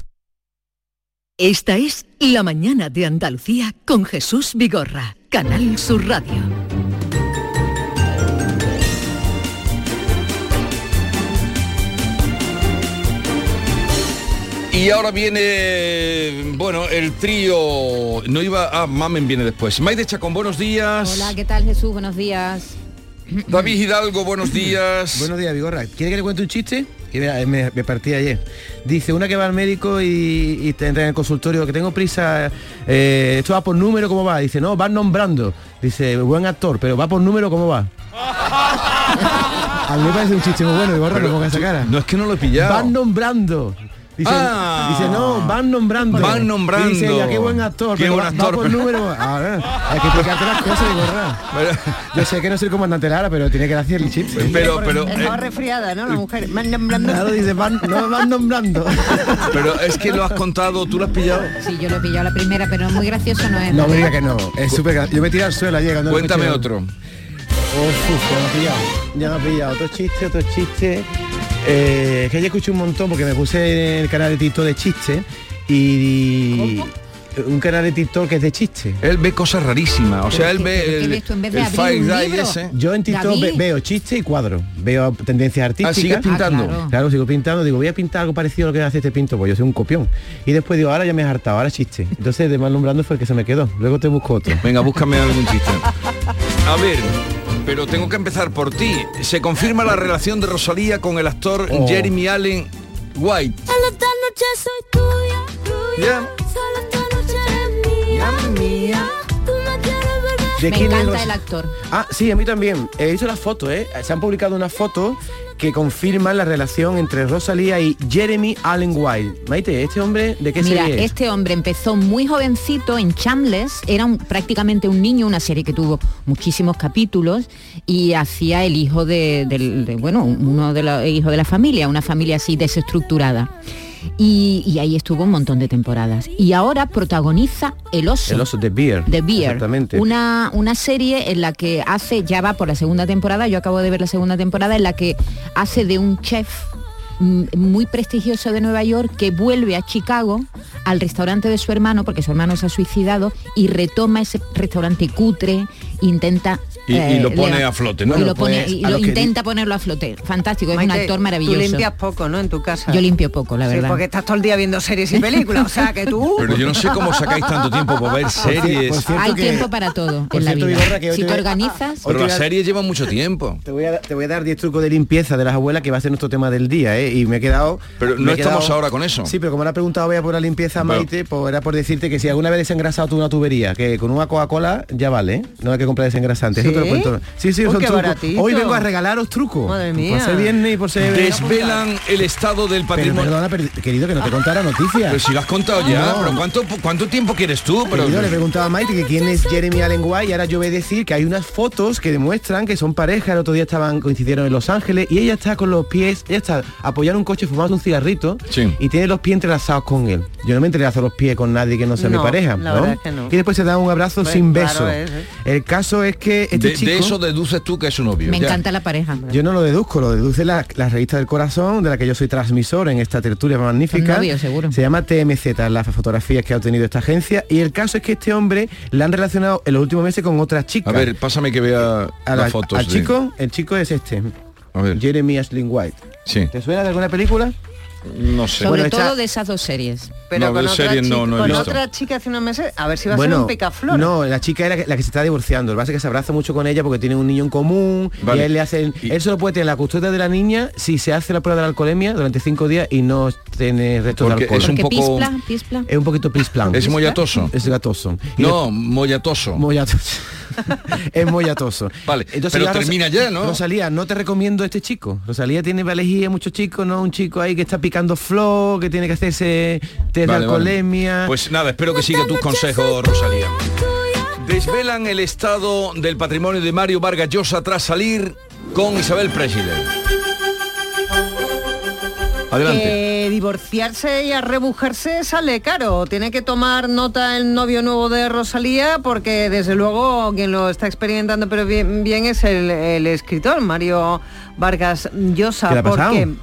Esta es La Mañana de Andalucía con Jesús Vigorra, Canal Sur Radio. Y ahora viene, bueno, el trío, no iba, ah, Mamen viene después. Maide Chacón, buenos días. Hola, ¿qué tal Jesús? Buenos días. David Hidalgo, buenos días. buenos días, Vigorra. ¿Quiere que le cuente un chiste? Mira, me, me, partí ayer. Dice una que va al médico y, y te entra en el consultorio, que tengo prisa, eh, esto va por número, ¿cómo va? Dice, no, van nombrando. Dice, buen actor, pero va por número, ¿cómo va? A mí me parece un chiste muy bueno, no ponga esa cara. No es que no lo he pillado. Van nombrando. Dice, Ah. dice, no, van nombrando. Van nombrando. Y dice ella, qué buen actor. Qué pero buen va- actor, Va por pero- número. A ver, hay que explicarte las cosas, Vigorra. Yo sé que no soy el comandante Lara, pero tiene que hacer el chiste. Pero, pero, Estaba eh, resfriada, ¿no? La mujer. Van nombrando. Claro, dice, van, no van nombrando. pero es que lo has contado, tú lo has pillado. Sí, yo lo he pillado la primera, pero muy gracioso no es. No me diga que no, es súper Yo me tiré al suelo ayer cuando Cuéntame otro. Uf, uf, ya me ha pillado. Ya me ha pillado. Otro chiste, otro chiste. Eh, que ayer escuché un montón porque me puse en el canal de TikTok de chistes y... Un canal de TikTok que es de chistes. Él ve cosas rarísimas, o sea, él ve ¿qué el, ves tú? En vez de el abrir Fire un Guy libro? ese. Yo en TikTok ve- veo chistes y cuadros, veo tendencias artísticas. ¿sigues pintando? Ah, claro. sigo pintando, digo, voy a pintar algo parecido a lo que hace este pinto, pues yo soy un copión. Y después digo, ahora ya me he hartado, ahora chiste. Entonces de mal nombrando fue el que se me quedó. Luego te busco otro. Venga, búscame algún chiste. A ver, pero tengo que empezar por ti. Se confirma la relación de Rosalía con el actor Oh. Jeremy Allen White. Solo esta noche soy tuya, tuya. Ya. Solo esta noche eres mía, mía. Tú me quieres ver ¿De Me quién es encanta el actor. Ah, sí, a mí también. He visto las fotos, ¿eh? Se han publicado unas fotos que confirman la relación entre Rosalía y Jeremy Allen White. Maite, ¿este hombre de qué Mira, serie es? este hombre empezó muy jovencito en Chambles, era un- prácticamente un niño, una serie que tuvo muchísimos capítulos y hacía el hijo de, de, bueno, uno de los hijos de la familia, una familia así desestructurada. Y, y ahí estuvo un montón de temporadas. Y ahora protagoniza El Oso. El oso de Beer. The Beer, Exactamente. una, una serie en la que hace, ya va por la segunda temporada, yo acabo de ver la segunda temporada, en la que hace de un chef muy prestigioso de Nueva York que vuelve a Chicago al restaurante de su hermano, porque su hermano se ha suicidado, y retoma ese restaurante cutre, intenta... Y, y lo eh, pone a flote, ¿no? y lo, pone- y lo que intenta ponerlo a flote. Fantástico, es un actor maravilloso. Tú limpias poco, ¿no? En tu casa. Yo limpio poco, la Sí, verdad. porque estás todo el día viendo series y películas, o sea que tú... Pero yo no sé cómo sacáis tanto tiempo para ver series. Hay que- tiempo para todo por en la vida. Vigorra, que hoy Si te organizas... Pero las series llevan mucho tiempo. Te voy, a, te voy a dar 10 trucos de limpieza de las abuelas que va a ser nuestro tema del día, ¿eh? Y me he quedado... Pero me no estamos quedado- ahora con eso. Sí, pero como le ha preguntado Bea por la limpieza, Bueno. Maite, pues era por decirte que si alguna vez desengrasado tú una tubería, que con una Coca-Cola ya vale, ¿eh? No hay que comprar desengrasante. Eso te lo ¿Sí? cuento. Sí, sí, Uy, son qué trucos. baratito. Hoy vengo a regalaros trucos. Madre mía. Por ser viernes y por ser... Desvelan el estado del Pero patrimonio. perdona, per- querido, que no te contara noticias. Pero si lo has contado ya, No. pero ¿cuánto, ¿cuánto tiempo quieres tú? Pero, Pero yo le preguntaba a Maite que quién es Jeremy Allen White y ahora yo voy a decir que hay unas fotos que demuestran que son pareja. El otro día estaban coincidieron en Los Ángeles y ella está con los pies, ella está apoyando un coche fumando un cigarrito Sí. y tiene los pies entrelazados con él. Yo no me entrelazo los pies con nadie que no sea No, mi pareja, la ¿no? verdad es que no. Y después se da un abrazo Pues, sin claro, beso. es, ¿eh? El caso es que este de, chico... de eso deduces tú que es su novio. Me ya. encanta la pareja. Yo no lo deduzco, lo deduce la, la revista del corazón, de la que yo soy transmisor en esta tertulia magnífica. Son novios, seguro. Se llama TMZ, las fotografías que ha obtenido esta agencia. Y el caso es que este hombre la han relacionado en los últimos meses con otra chica. A ver, pásame que vea A la- las fotos. al de- chico, el chico es este. A ver. Jeremy Ashley White. Sí. ¿Te suena de alguna película? No sé. Sobre Bueno, todo esta- de esas dos series. Pero No, con, otra, series no, chica, no he con visto. otra chica hace unos meses, a ver si va a ser un picaflor. No, la chica era la que se está divorciando. Pasa es que se abraza mucho con ella porque tiene un niño en común. Vale. Y él le hacen. Él solo puede tener la custodia de la niña si se hace la prueba de la alcoholemia durante cinco días y no tiene resto Porque de alcohol. es un Porque poco- pispla, pispla. Es un poquito plan. ¿Es mollatoso? Es gatoso. Y No, mollatoso. Mollatoso. es mollatoso. Vale, Entonces pero ya, Ros- termina ya, ¿no? Rosalía, no te recomiendo este chico. Rosalía tiene valejía muchos chicos, ¿no? Un chico ahí que está picando flor, que tiene que hacerse test de Vale, vale. alcoholemia. Pues nada, espero que siga tus consejos, Rosalía. Desvelan el estado del patrimonio de Mario Vargas Llosa tras salir con Isabel President. Adelante. Que divorciarse y arrebujarse sale caro. Tiene que tomar nota el novio nuevo de Rosalía porque desde luego quien lo está experimentando pero bien, bien es el, el escritor Mario Vargas Llosa. ¿Qué le ha.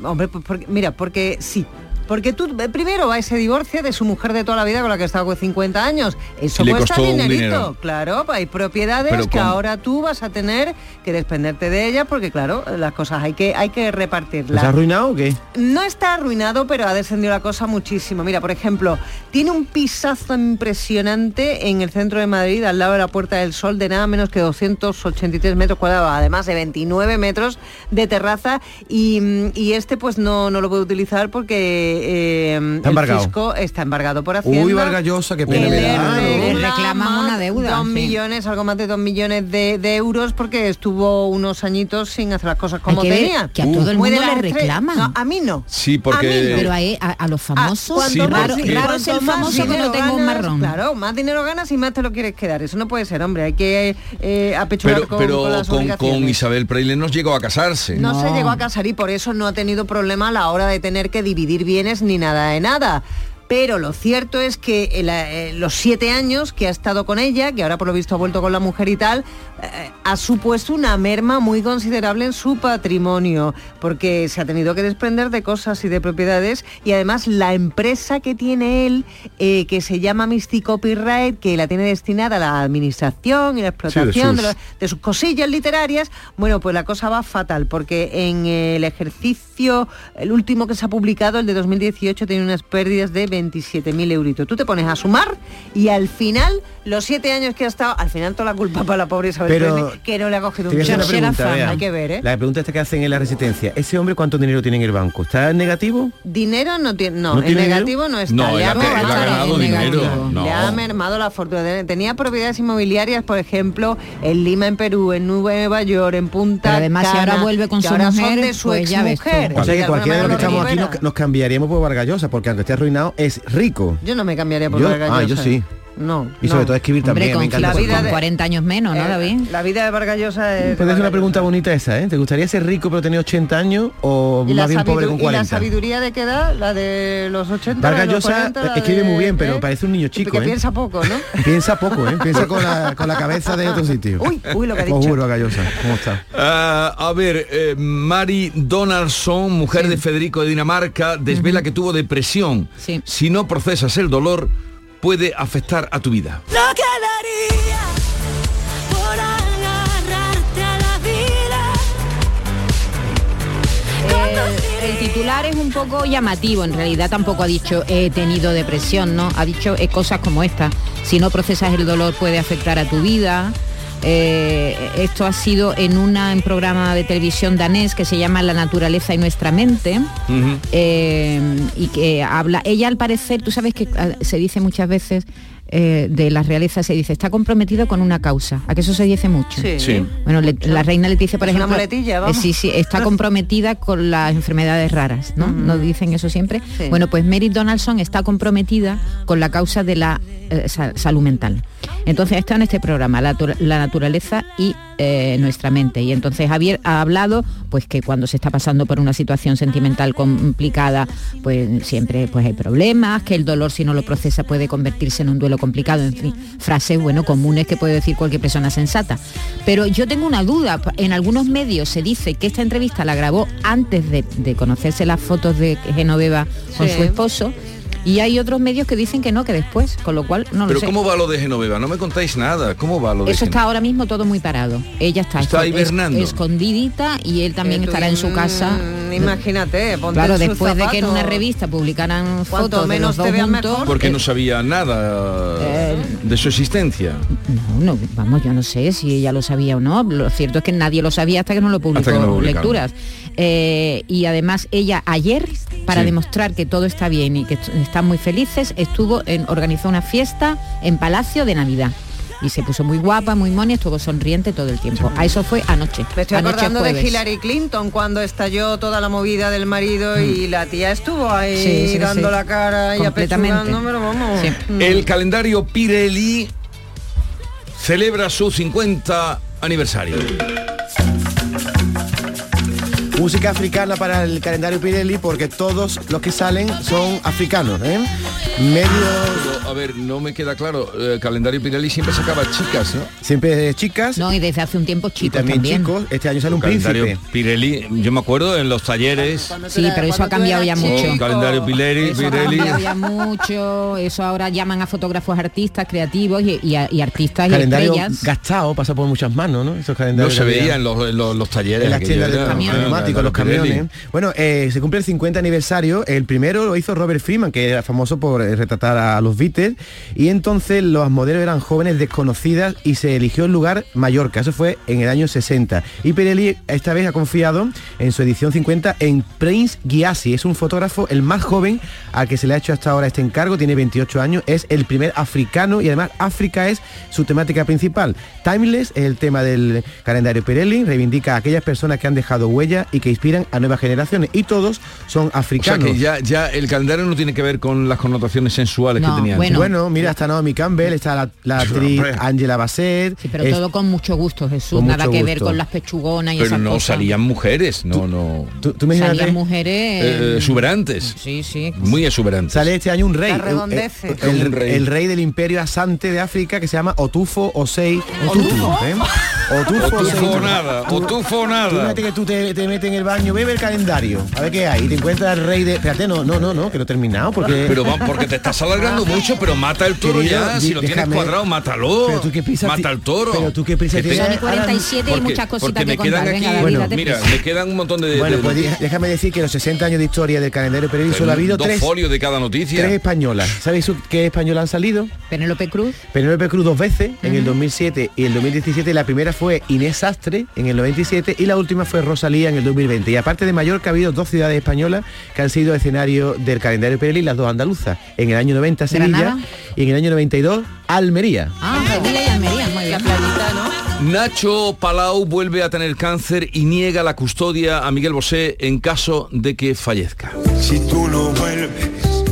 Hombre, pues porque- mira, porque sí. Porque tú eh, primero va ese divorcio de su mujer de toda la vida con la que ha estado con 50 años. Eso le cuesta costó un dinerito. dinero. Claro, hay propiedades Pero que ahora tú vas a tener que desprenderte de ellas porque claro, las cosas hay que hay que repartirlas. ¿Estás arruinado o qué? No está arruinado, pero ha descendido la cosa muchísimo. Mira, por ejemplo, tiene un pisazo impresionante en el centro de Madrid, al lado de la Puerta del Sol, de nada menos que 283 metros cuadrados, además de 29 metros de terraza. Y, y este pues no, no lo puede utilizar porque eh, Está el embargado. fisco está embargado por Hacienda. Uy, Vargas Llosa, qué pena le ¿no? Reclaman una deuda, Dos sí. millones, algo más de dos millones de, de euros porque estuvo unos añitos sin hacer las cosas como ver tenía. que a todo el mundo le reclaman. No, a mí no. Sí, porque... Pero a, a- a los famosos, cuando Sí, más- raro, porque- raro es el famoso que no tenga un marrón. Claro, más dinero ganas y más te lo quieres quedar. Eso no puede ser, hombre. Hay que eh, apechugar Pero, con, pero con las con, Isabel President no llegó a casarse. No, se llegó a casar y por eso no ha tenido problema a la hora de tener que dividir ni nada de nada. Pero lo cierto es que el, eh, los siete años que ha estado con ella, que ahora por lo visto ha vuelto con la mujer y tal, eh, ha supuesto una merma muy considerable en su patrimonio, porque se ha tenido que desprender de cosas y de propiedades y además la empresa que tiene él, eh, que se llama Misty Copyright, que la tiene destinada a la administración y la explotación de, sus- los- de sus cosillas literarias, bueno, pues la cosa va fatal, porque en el ejercicio, el último que se ha publicado, el de 2018, tiene unas pérdidas de 27.000 euritos. Tú te pones a sumar y al final, los siete años que ha estado, al final toda la culpa para la pobre Isabel Pero que no le ha cogido un Bea. Hay que ver, ¿eh? La pregunta esta que hacen en la resistencia. ¿Ese hombre cuánto dinero tiene en el banco? ¿Está en negativo? Dinero no tiene, no, ¿No en negativo dinero? no está. No, él ha- ha él ha bajado ganado en dinero, no. Le ha mermado la fortuna. Tenía propiedades inmobiliarias, por ejemplo, en Lima, en Perú, en Nueva York, en Punta Pero además, si Cana, ahora vuelve con que su ahora son mujer, de su pues tú. exmujer. O sea que cualquiera de los que estamos aquí nos, nos cambiaríamos por Vargallosa, porque aunque esté arruinado, es rico. Yo no me cambiaría por Yo- ah, yo sí. No. Y sobre no. todo escribir Hombre, también, con, me encanta. la vida con de- 40 años menos, ¿no, Eh, David? La vida de Vargas Llosa es... Puede ser una pregunta bonita esa, ¿eh? ¿Te gustaría ser rico pero tener 80 años o ¿Y la, más bien pobre con ¿Y la 40? sabiduría de qué edad? ¿La de los 80? Vargas los Llosa 40, escribe de- muy bien, pero ¿eh? parece un niño chico, Que ¿eh? piensa poco, ¿no? Piensa poco, ¿eh? Piensa con la, con la cabeza de otro sitio. Uy, uy, lo que ha Os juro, Vargas Llosa. ¿Cómo está? A ver, eh, Mari Donaldson, mujer de Federico de Dinamarca, desvela que tuvo depresión. Sí. Si no procesas el dolor, puede afectar a tu vida. Lo que daría por agarrarte a la vida. Eh, el titular es un poco llamativo, en realidad tampoco ha dicho he tenido depresión, ¿no? Ha dicho eh, cosas como esta. Si no procesas el dolor puede afectar a tu vida. Eh, esto ha sido en una- un programa de televisión danés que se llama La naturaleza y nuestra mente. eh, y que habla, ella al parecer, tú sabes que ah, se dice muchas veces eh, de la realeza, se dice, está comprometido con una causa, a que eso se dice mucho. Sí. Sí. Bueno, le- la reina Leticia, por Es una ejemplo, eh, sí, sí, está comprometida con las enfermedades raras, ¿no? ¿No dicen eso siempre? Sí. Bueno, pues Mary Donaldson está comprometida con la causa de la eh, sa- salud mental. Entonces está en este programa, La, la naturaleza y eh, nuestra mente. Y entonces Javier ha hablado pues que cuando se está pasando por una situación sentimental complicada, pues siempre pues hay problemas, que el dolor si no lo procesa puede convertirse en un duelo complicado, en fin, frases bueno comunes que puede decir cualquier persona sensata. Pero yo tengo una duda, en algunos medios se dice que esta entrevista la grabó antes de, de conocerse las fotos de Genoveva con Sí. su esposo. Y hay otros medios que dicen que no, que después, con lo cual no Pero lo sé. ¿cómo va lo de Genoveva? No me contáis nada. ¿Cómo va lo de Eso está ahora mismo todo muy parado. Ella está, Está hibernando. es- escondidita y él también tú, estará en su casa. mm, Imagínate, ponte Claro, en sus después de que en una revista publicaran Cuanto fotos de menos los dos vean juntos, mejor. Porque no sabía nada Eh, de su existencia. No, no, vamos, yo no sé si ella lo sabía o no. Lo cierto es que nadie lo sabía hasta que no lo publicó Hasta que no lo publicaron. lecturas. Eh, y además ella ayer, para Sí. demostrar que todo está bien y que est- están muy felices, estuvo en, organizó una fiesta en Palacio de Navidad. Y se puso muy guapa, muy mona, y estuvo sonriente todo el tiempo. A eso fue anoche. Me estoy anoche acordando de. Hillary Clinton cuando estalló toda la movida del marido y la tía estuvo ahí Mm. Sí, sí, dando sí. la cara y Completamente. apechugándomelo, vamos. Mm. El calendario Pirelli celebra su 50 aniversario. Música africana para el calendario Pirelli porque todos los que salen son africanos, ¿eh? Medio Pero, a ver, no me queda claro. El calendario Pirelli siempre sacaba chicas, ¿no? siempre de chicas. No, y desde hace un tiempo chicos también, también. chicos. Este año sale un calendario príncipe. Pirelli, yo me acuerdo en los talleres. Sí, pero eso ha cambiado ya mucho. Oh, calendario Pirelli, Eso ha Pirelli. cambiado ya mucho, eso ahora llaman a fotógrafos artistas, creativos y, y y artistas y Calendario estrellas. gastado, pasa por muchas manos, ¿no? Esos No calendarios se que había. veía en los, en los- los talleres. en las aquello tiendas de era, los camiones. Bueno, eh, se cumple el 50 aniversario. El primero lo hizo Robert Freeman, que era famoso por eh, retratar a los Beatles. Y entonces los modelos eran jóvenes desconocidas y se eligió el lugar Mallorca. Eso fue en el año 60. Y Pirelli esta vez ha confiado en su edición 50 en Prince Giassi. Es un fotógrafo el más joven al que se le ha hecho hasta ahora este encargo. Tiene 28 años. Es el primer africano y además África es su temática principal. Timeless es el tema del calendario Pirelli. Reivindica a aquellas personas que han dejado huella y que inspiran a nuevas generaciones. Y todos son O sea africanos. que ya, ya el calendario no tiene que ver con las connotaciones sensuales No, que tenía bueno. antes. Bueno, mira, está Naomi Campbell, está la, la actriz. Angela Bassett. Sí, pero es- todo con mucho gusto, Jesús. Nada que ver con las pechugonas y Pero esas no cosas. salían mujeres, no, no. tú, tú imagínate, Salían mujeres. Eh, exuberantes. Sí, sí. Muy exuberantes. Sale este año un rey. La el- redondece. El, el- rey. el rey del imperio asante de África que se llama Otufo Osei. ¿eh? O tufo Otutu. nada, o tufo Tú nada. imagínate que tú te, te metes en el baño, bebe el calendario, a ver qué hay, y te encuentras el rey de... Espérate, no, no, no, no, que no he terminado, porque... Pero va, porque te estás alargando mucho, pero mata el toro Querido, ya. Si lo tienes cuadrado, mátalo. Pero tú qué prisa Mata al toro. pero tú qué prisa tienes- Son y 47 y porque- muchas cositas porque que me quedan contar. aquí, Venga, Bueno, mira, prisa. me quedan un montón de, de- Bueno, de- pues déjame decir que los 60 años de historia del calendario solo ha habido dos tres, folios de cada noticia. tres españolas. ¿Sabéis qué españolas han salido? Penélope Cruz. Penélope Cruz dos veces, en el 2007 y el 2017. La primera fue Inés Sastre en el 97 y la última fue Rosalía en el 2020. Y aparte de Mallorca ha habido dos ciudades españolas que han sido escenario del calendario Pirelli, las dos andaluzas. En el año 90 Sevilla Granada. y en el año 92 Almería. Ah, Sevilla y Almería, muy bien. Nacho Palau vuelve a tener cáncer y niega la custodia a Miguel Bosé en caso de que fallezca. Si tú no vuelves,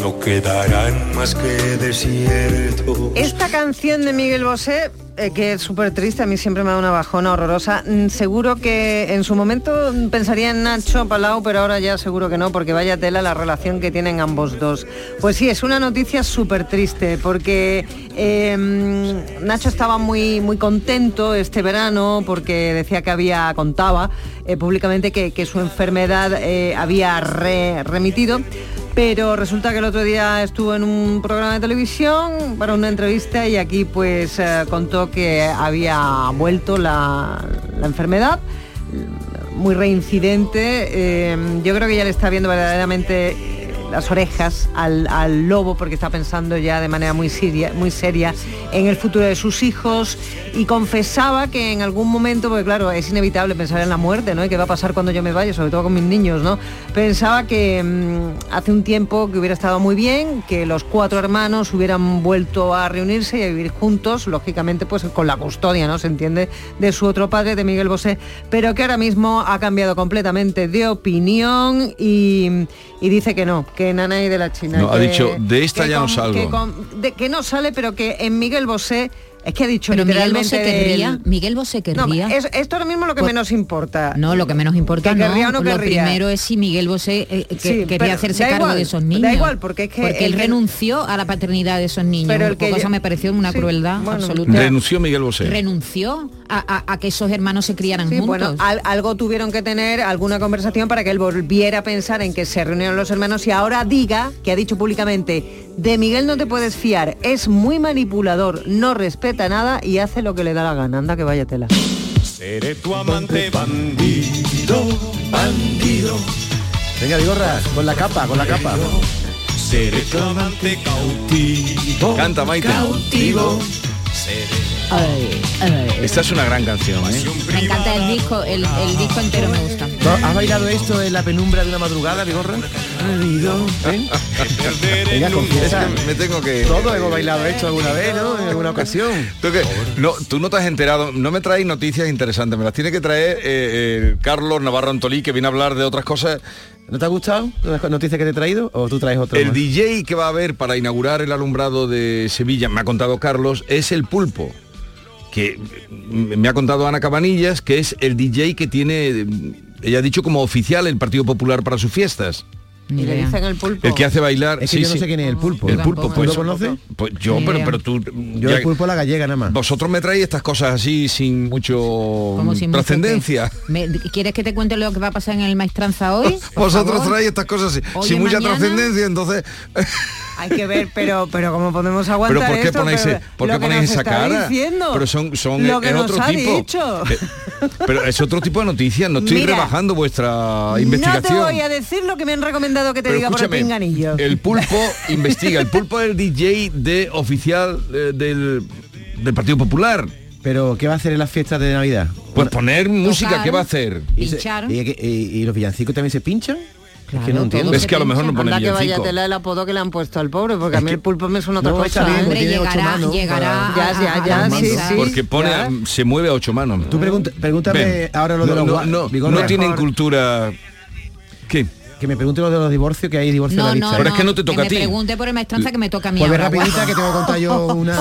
no quedarán más que desiertos. Esta canción de Miguel Bosé, eh, que es súper triste, a mí siempre me da una bajona horrorosa. Mm, Seguro que en su momento pensaría en Nacho Palau, pero ahora ya seguro que no, porque vaya tela la relación que tienen ambos dos. Pues sí, es una noticia súper triste, porque mm, Nacho estaba muy, muy contento este verano, porque decía que había, contaba eh, públicamente que, que su enfermedad eh, había re- remitido pero resulta que el otro día estuvo en un programa de televisión para una entrevista y aquí pues contó que había vuelto la, enfermedad muy reincidente. Eh, yo creo que ya le está viendo verdaderamente las orejas al, lobo porque está pensando ya de manera muy seria, muy seria en el futuro de sus hijos y confesaba que en algún momento, porque claro, es inevitable pensar en la muerte, ¿no? ¿Y qué va a pasar cuando yo me vaya, sobre todo con mis niños, ¿no? Pensaba que mm, hace un tiempo que hubiera estado muy bien, que los cuatro hermanos hubieran vuelto a reunirse y a vivir juntos, lógicamente pues con la custodia, ¿no? Se entiende, de su otro padre, de Miguel Bosé, pero que ahora mismo ha cambiado completamente de opinión y dice que no, que Nanay de la China. No, ha que- dicho, de esta ya no salgo. que con- de- que no sale, pero que en Miguel Bosé Es que ha dicho Pero Miguel literalmente Bosé querría, del- Miguel Bosé No, querría. es- esto ahora mismo lo que Pues- menos importa. No, lo que menos importa Que no. querría o no lo querría. primero es si Miguel Bosé eh, que- Sí, quería hacerse da cargo igual, de esos da niños. igual, porque es que Porque él renunció a la paternidad de esos niños. Pero el que cosa me pareció una Sí, crueldad bueno, absoluta. Renunció Miguel Bosé. renunció a, a- a que esos hermanos se criaran Sí, juntos. bueno, al- algo tuvieron que tener, alguna conversación para que él volviera a pensar en que se reunieron los hermanos y ahora diga, que ha dicho públicamente, de Miguel no te puedes fiar, es muy manipulador, no respeta nada y hace lo que le da la gana. Anda que vaya tela. Seré tu amante bandido, bandido. Venga, Vigorra, con la capa, con la capa. Seré tu amante cautivo. Canta, Maite. Cautivo. Seré. Esta es una gran canción, ¿eh? Me encanta el disco, el, el disco entero me gusta. ¿Tú ¿Has bailado esto en la penumbra de una madrugada, Vigorra? ¿Eh? Venga, confiesa. Es que me tengo que... Todos hemos bailado esto alguna vez, ¿no? En alguna ocasión. ¿Tú, qué? No, tú no te has enterado, no me traes noticias interesantes, me las tiene que traer eh, eh, Carlos Navarro Antolí, que viene a hablar de otras cosas. ¿No te ha gustado las noticias que te he traído? ¿O tú traes otra El más? DJ que va a haber para inaugurar el alumbrado de Sevilla, me ha contado Carlos, es el pulpo. Que me ha contado Ana Cabanillas, que es el DJ que tiene, ella ha dicho como oficial el Partido Popular para sus fiestas. Y le dicen el pulpo. El que hace bailar. Es que sí, yo no sí. sé quién es el pulpo. El pulpo, pues. ¿Tú lo conoces? Pues yo, pero, pero tú. Yo ya- el pulpo la gallega nada más. Vosotros me traéis estas cosas así sin mucho trascendencia. ¿Quieres que te cuente lo que va a pasar en el Maestranza hoy? Por Vosotros favor. traéis estas cosas sin, Hoy sin y mucha trascendencia, entonces. Hay que ver, pero pero cómo podemos aguantar Pero ¿por qué esto? ponéis, Pero ¿por lo qué que ponéis nos esa está cara? diciendo. Pero son, son Lo que es nos otro ha tipo. dicho. Pero es otro tipo de noticias. No estoy Mira, rebajando vuestra No te investigación. voy a decir lo que me han recomendado que te Pero diga por el pinganillo. el pulpo investiga. El pulpo es el DJ de oficial eh, del, del Partido Popular. Pero, ¿qué va a hacer en las fiestas de Navidad? Pues poner música, ¿qué va a hacer? ¿Y, se- Pinchar. y- y- y los villancicos también se pinchan? Es que Claro, no entiendo. todo Es que a lo mejor no pone Anda que vaya villancico. tela el apodo que le han puesto al pobre, porque a mí el pulpo me suena otra No, cosa. bien, ¿eh? Hombre, llegará, manos llegará para- Ya, ya, ya, sí. Porque pone, ya. se mueve a ocho manos. Tú pregunta- pregúntame Ven. ahora lo de no, los no, no, tienen cultura. ¿Qué? Que me pregunte lo de los divorcios, que hay divorcio No, en la no. Pero es que no te toca que a ti. me pregunte por el Maestranza que me toca a mí Pues rapidita que te voy a contar yo una...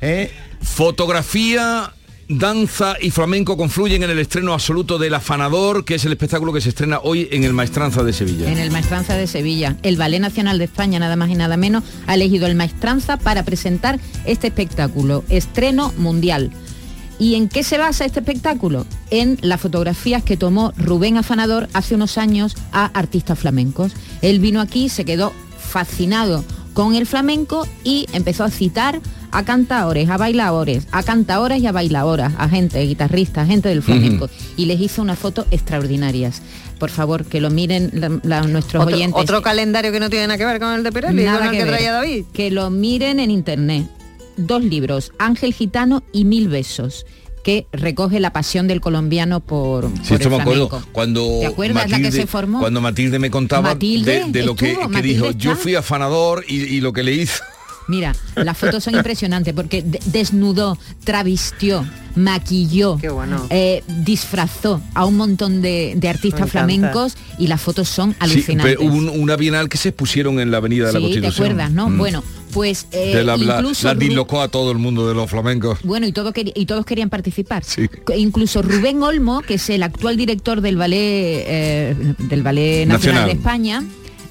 ¿eh? Fotografía, danza y flamenco confluyen en el estreno absoluto del Afanador, que es el espectáculo que se estrena hoy en el Maestranza de Sevilla. En el Maestranza de Sevilla. El Ballet Nacional de España, nada más y nada menos, ha elegido el Maestranza para presentar este espectáculo, estreno mundial. ¿Y en qué se basa este espectáculo? En las fotografías que tomó Rubén Afanador hace unos años a artistas flamencos. Él vino aquí, se quedó fascinado con el flamenco y empezó a citar a cantadores, a bailadores, a cantadoras y a bailadoras, a gente, guitarristas, gente del flamenco. Y les hizo unas fotos extraordinarias. Por favor, que lo miren la- la- nuestros Otro, oyentes. otro calendario que no tiene nada que ver con el de Pirelli, Nada con el que que, traía David. Que lo miren en internet. Dos libros, Ángel Gitano y Mil Besos, que recoge la pasión del colombiano por, Sí, por esto el me acuerdo flamenco. cuando ¿Te acuerdas la que se formó? cuando Matilde me contaba Matilde de, de lo que, estuvo, que Matilde dijo, yo fui afanador y, y lo que le hizo. Mira, las fotos son impresionantes porque de- desnudó, travistió, maquilló, bueno. eh, disfrazó a un montón de, artistas flamencos y las fotos son Sí, alucinantes. pero un- una bienal que se expusieron en la Avenida de la Sí, ¿te Constitución. acuerdas, no? Mm. Bueno, pues eh, De la, la- incluso la Ru- dislocó a todo el mundo de los flamencos. Bueno, y, todo queri- y todos querían participar. Sí. Incluso Rubén Olmo, que es el actual director del Ballet, eh, del Ballet Nacional, Nacional. de España,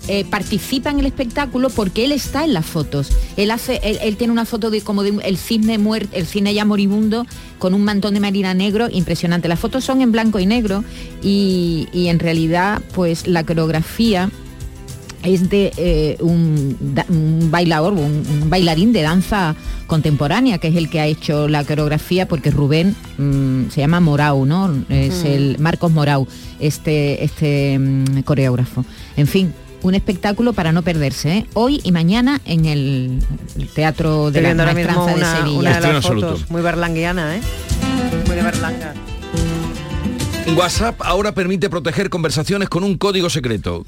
eh, participa en el espectáculo porque él está en las fotos. Él hace, él, él tiene una foto de como de un- el cisne muerto, el cine ya moribundo, con un mantón de marina negro, impresionante. Las fotos son en blanco y negro y, y en realidad, pues la coreografía es de eh, un, bailador, un, un bailarín de danza contemporánea, que es el que ha hecho la coreografía, porque Rubén mm, se llama Morau, ¿no? Es Mm. el Marcos Morau, este, este mm, coreógrafo. En fin, un espectáculo para no perderse, ¿eh? hoy y mañana en el Teatro de Estoy la Maestranza de Sevilla. una de Estreno las fotos, absoluto. muy berlanguiana, ¿eh? Muy de berlanga. WhatsApp ahora permite proteger conversaciones con un código secreto.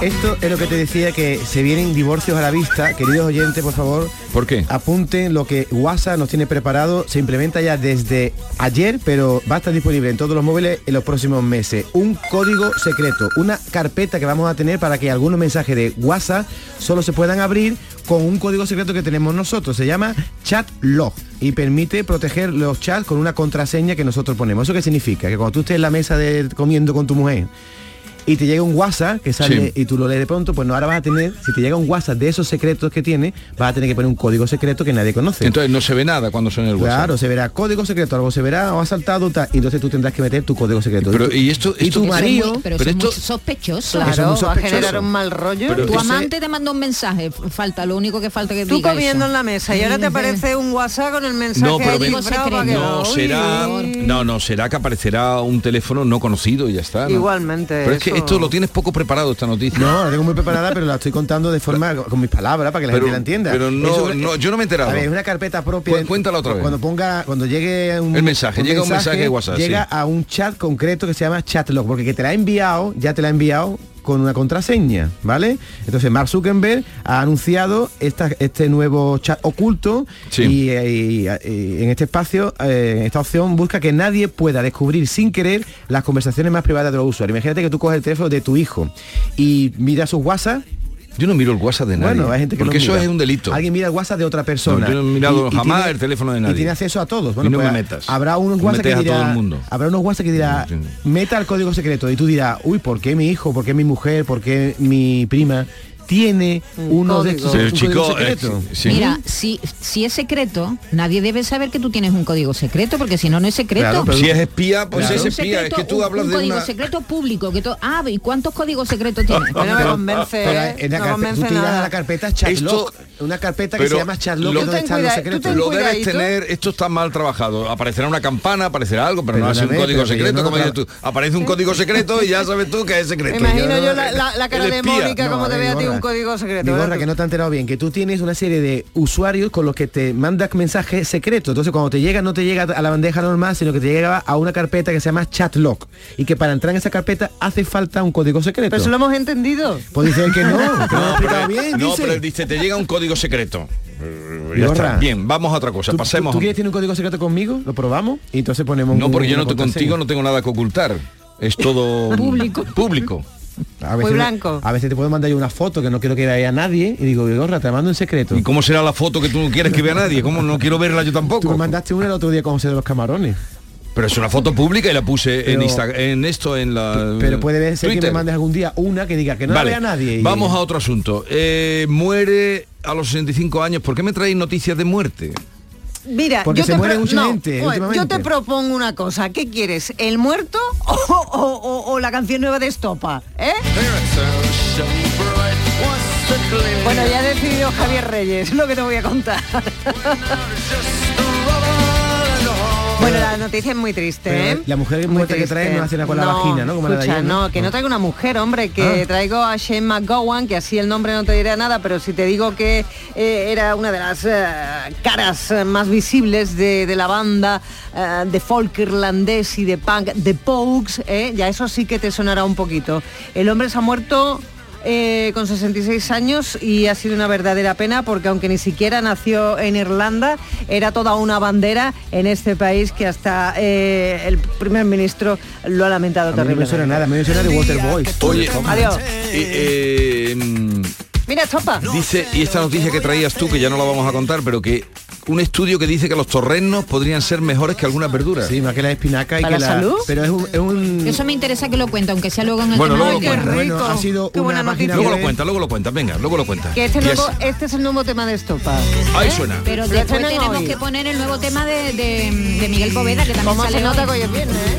Esto es lo que te decía que se vienen divorcios a la vista. Queridos oyentes, por favor, ¿Por qué? apunten lo que WhatsApp nos tiene preparado. Se implementa ya desde ayer, pero va a estar disponible en todos los móviles en los próximos meses. Un código secreto, una carpeta que vamos a tener para que algunos mensajes de WhatsApp solo se puedan abrir con un código secreto que tenemos nosotros. Se llama Chat Log y permite proteger los chats con una contraseña que nosotros ponemos. ¿Eso qué significa? Que cuando tú estés en la mesa de, comiendo con tu mujer y te llega un WhatsApp que sale Sí. y tú lo lees de pronto, pues no, ahora vas a tener, si te llega un WhatsApp de esos secretos que tiene, vas a tener que poner un código secreto que nadie conoce. Entonces no se ve nada cuando suena el WhatsApp. Claro, se verá código secreto, algo se verá o ha saltado tal, y entonces tú tendrás que meter tu código secreto. Pero, y esto, y tu marido, pero, esto- es sospechoso. Eso es muy Claro, va a generar un mal rollo. Pero tu ese- amante te manda un mensaje, falta, lo único que falta que Tú diga comiendo eso. en la mesa y ahora te aparece un WhatsApp con el mensaje No, pero ven- no será, no, no será que aparecerá un teléfono no conocido y ya está. ¿no? Igualmente, Pero es que eso- esto lo tienes poco preparado esta noticia. No, la tengo muy preparada, pero la estoy contando de forma con mis palabras para que la Pero- gente la entienda. pero no- Eso- no, yo no me he enterado. A ver, es una carpeta propia. Cu- cuéntala otra vez. Cuando ponga, cuando llegue un, El mensaje, llega un mensaje de WhatsApp, llega sí. a un chat concreto que se llama chatlog, porque que te la ha enviado, ya te la ha enviado con una contraseña, ¿vale? Entonces Mark Zuckerberg ha anunciado esta, este nuevo chat oculto Sí. y, y- y en este espacio, eh, en esta opción, busca que nadie pueda descubrir sin querer las conversaciones más privadas de los usuarios. Imagínate que tú coges el teléfono de tu hijo y miras sus WhatsApp Yo no miro el WhatsApp de nadie. bueno, hay gente que porque eso mira. es un delito. Alguien mira el WhatsApp de otra persona. No, yo no he mirado jamás tiene- el teléfono de nadie. Y tiene acceso a todos. Y no me pues, metas. Habrá unos No WhatsApp que todo dirá, el mundo. habrá unos WhatsApp que dirá, meta el código secreto y tú dirás, uy, ¿por qué mi hijo? ¿Por qué mi mujer? ¿Por qué mi prima? Tiene uno de estos Pero, un código chico, eh, sí. Mira, si, si es secreto, nadie debe saber que tú tienes un código secreto, porque si no, no es secreto. Claro, pero si es espía, pues Claro. es Un espía. Es que tú un- hablas un de código una... secreto público. Que ah, ¿y cuántos códigos secretos tienes? Pero- pero la carpeta una carpeta que se llama que es donde están los secretos. Lo debes tener, esto está mal trabajado. Aparecerá una campana, aparecerá algo, pero no hace un código pero secreto, no como dices tú. Aparece un código secreto y ya sabes tú que es secreto. Me imagino Yo la, la- la cara de. Mónica No, como te ver, ve a ti un código secreto. Que no te has enterado bien, que tú tienes una serie de usuarios con los que te mandas mensajes secretos. Entonces cuando te llega no te llega a la bandeja normal, sino que te llega a una carpeta que se llama Chatlock. Y que para entrar en esa carpeta hace falta un código secreto. Pero eso lo hemos entendido. Pues dicen que no, que no, pero, bien, no, dice. pero él dice, te llega un código secreto. Eh, ya Vigorra. está. Bien, vamos a otra cosa. ¿Tú, Pasemos. tú, tú quieres tener un código secreto conmigo? ¿Lo probamos? Y entonces ponemos No, un- porque yo no te contraseña. contigo no tengo nada que ocultar. Es todo Público. Público. A veces, blanco. A veces te puedo mandar yo una foto que no quiero que vea a nadie y digo, Vigorra, te la mando en secreto. ¿Y cómo será la foto que tú no quieres que vea nadie? ¿Cómo no quiero verla yo Tú tampoco? me mandaste una el otro día con José de los Camarones. Pero es una foto pública y la puse en, Insta- en esto, en la Pero puede ser que me mandes algún día una que diga que no Vale, la vea nadie. y- Vamos a otro asunto. Eh, muere a los 65 años. ¿Por qué me traéis noticias de muerte? Mira, Porque yo se te muere mucha no, gente yo te propongo una cosa. ¿Qué quieres? ¿El muerto o, o- o- o la canción nueva de Estopa? ¿Eh? Bueno, ya ha decidido Javier Reyes, lo que te voy a contar. Bueno, la noticia es muy triste, Pero ¿eh? la mujer Muy muerta que trae triste. no hace nada con la vagina, ¿no? Como la de ayer, ¿no? no, que no traigo una mujer, hombre, que Ah. traigo a Shane McGowan, que así el nombre no te dirá nada, pero si te digo que eh, era una de las eh, caras más visibles de, de la banda eh, de folk irlandés y de punk, The Pogues, ¿eh? ya eso sí que te sonará un poquito. El hombre se ha muerto eh, con 66 años y ha sido una verdadera pena porque aunque ni siquiera nació en Irlanda, era toda una bandera en este país que hasta eh, el primer ministro lo ha lamentado A mí no me terriblemente. suena nada, me suena de Waterboy. Oye, Adiós. eh, Mira, Chopa. dice, y esta noticia que traías tú, que ya no la vamos a contar, pero que un estudio que dice que los torrenos podrían ser mejores que algunas verduras. Sí, más que la espinaca y ¿Para que la salud? Pero es un... es un- Eso me interesa que lo cuente, aunque sea luego en el Bueno, tema luego del lo cuenta. Bueno, ha sido Qué una buena página Luego lo cuenta, luego lo cuenta, venga, luego lo cuenta. Que este, Y nuevo, es- este es el nuevo tema de Estopa. Ahí ¿eh? suena. Pero Lo después tenemos hoy. que poner el nuevo tema de, de- de Miguel Poveda, que también ¿Cómo sale se nota que hoy. hoy es viernes, eh?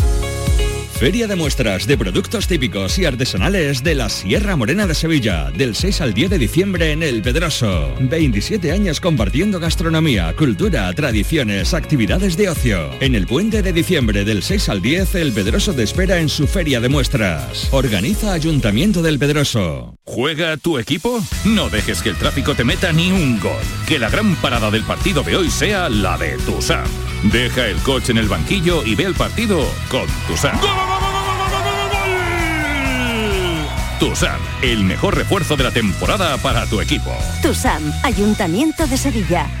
Feria de muestras de productos típicos y artesanales de la Sierra Morena de Sevilla, del 6 al 10 de diciembre en El Pedroso. 27 años compartiendo gastronomía, cultura, tradiciones, actividades de ocio. En el puente de diciembre del 6 al 10, El Pedroso te espera en su feria de muestras. Organiza Ayuntamiento del Pedroso. ¿Juega tu equipo? No dejes que el tráfico te meta ni un gol. Que la gran parada del partido de hoy sea la de Tusam. Deja el coche en el banquillo y ve el partido con Tusam. Tusam, el mejor refuerzo de la temporada para tu equipo. TUSAM, Ayuntamiento de Sevilla.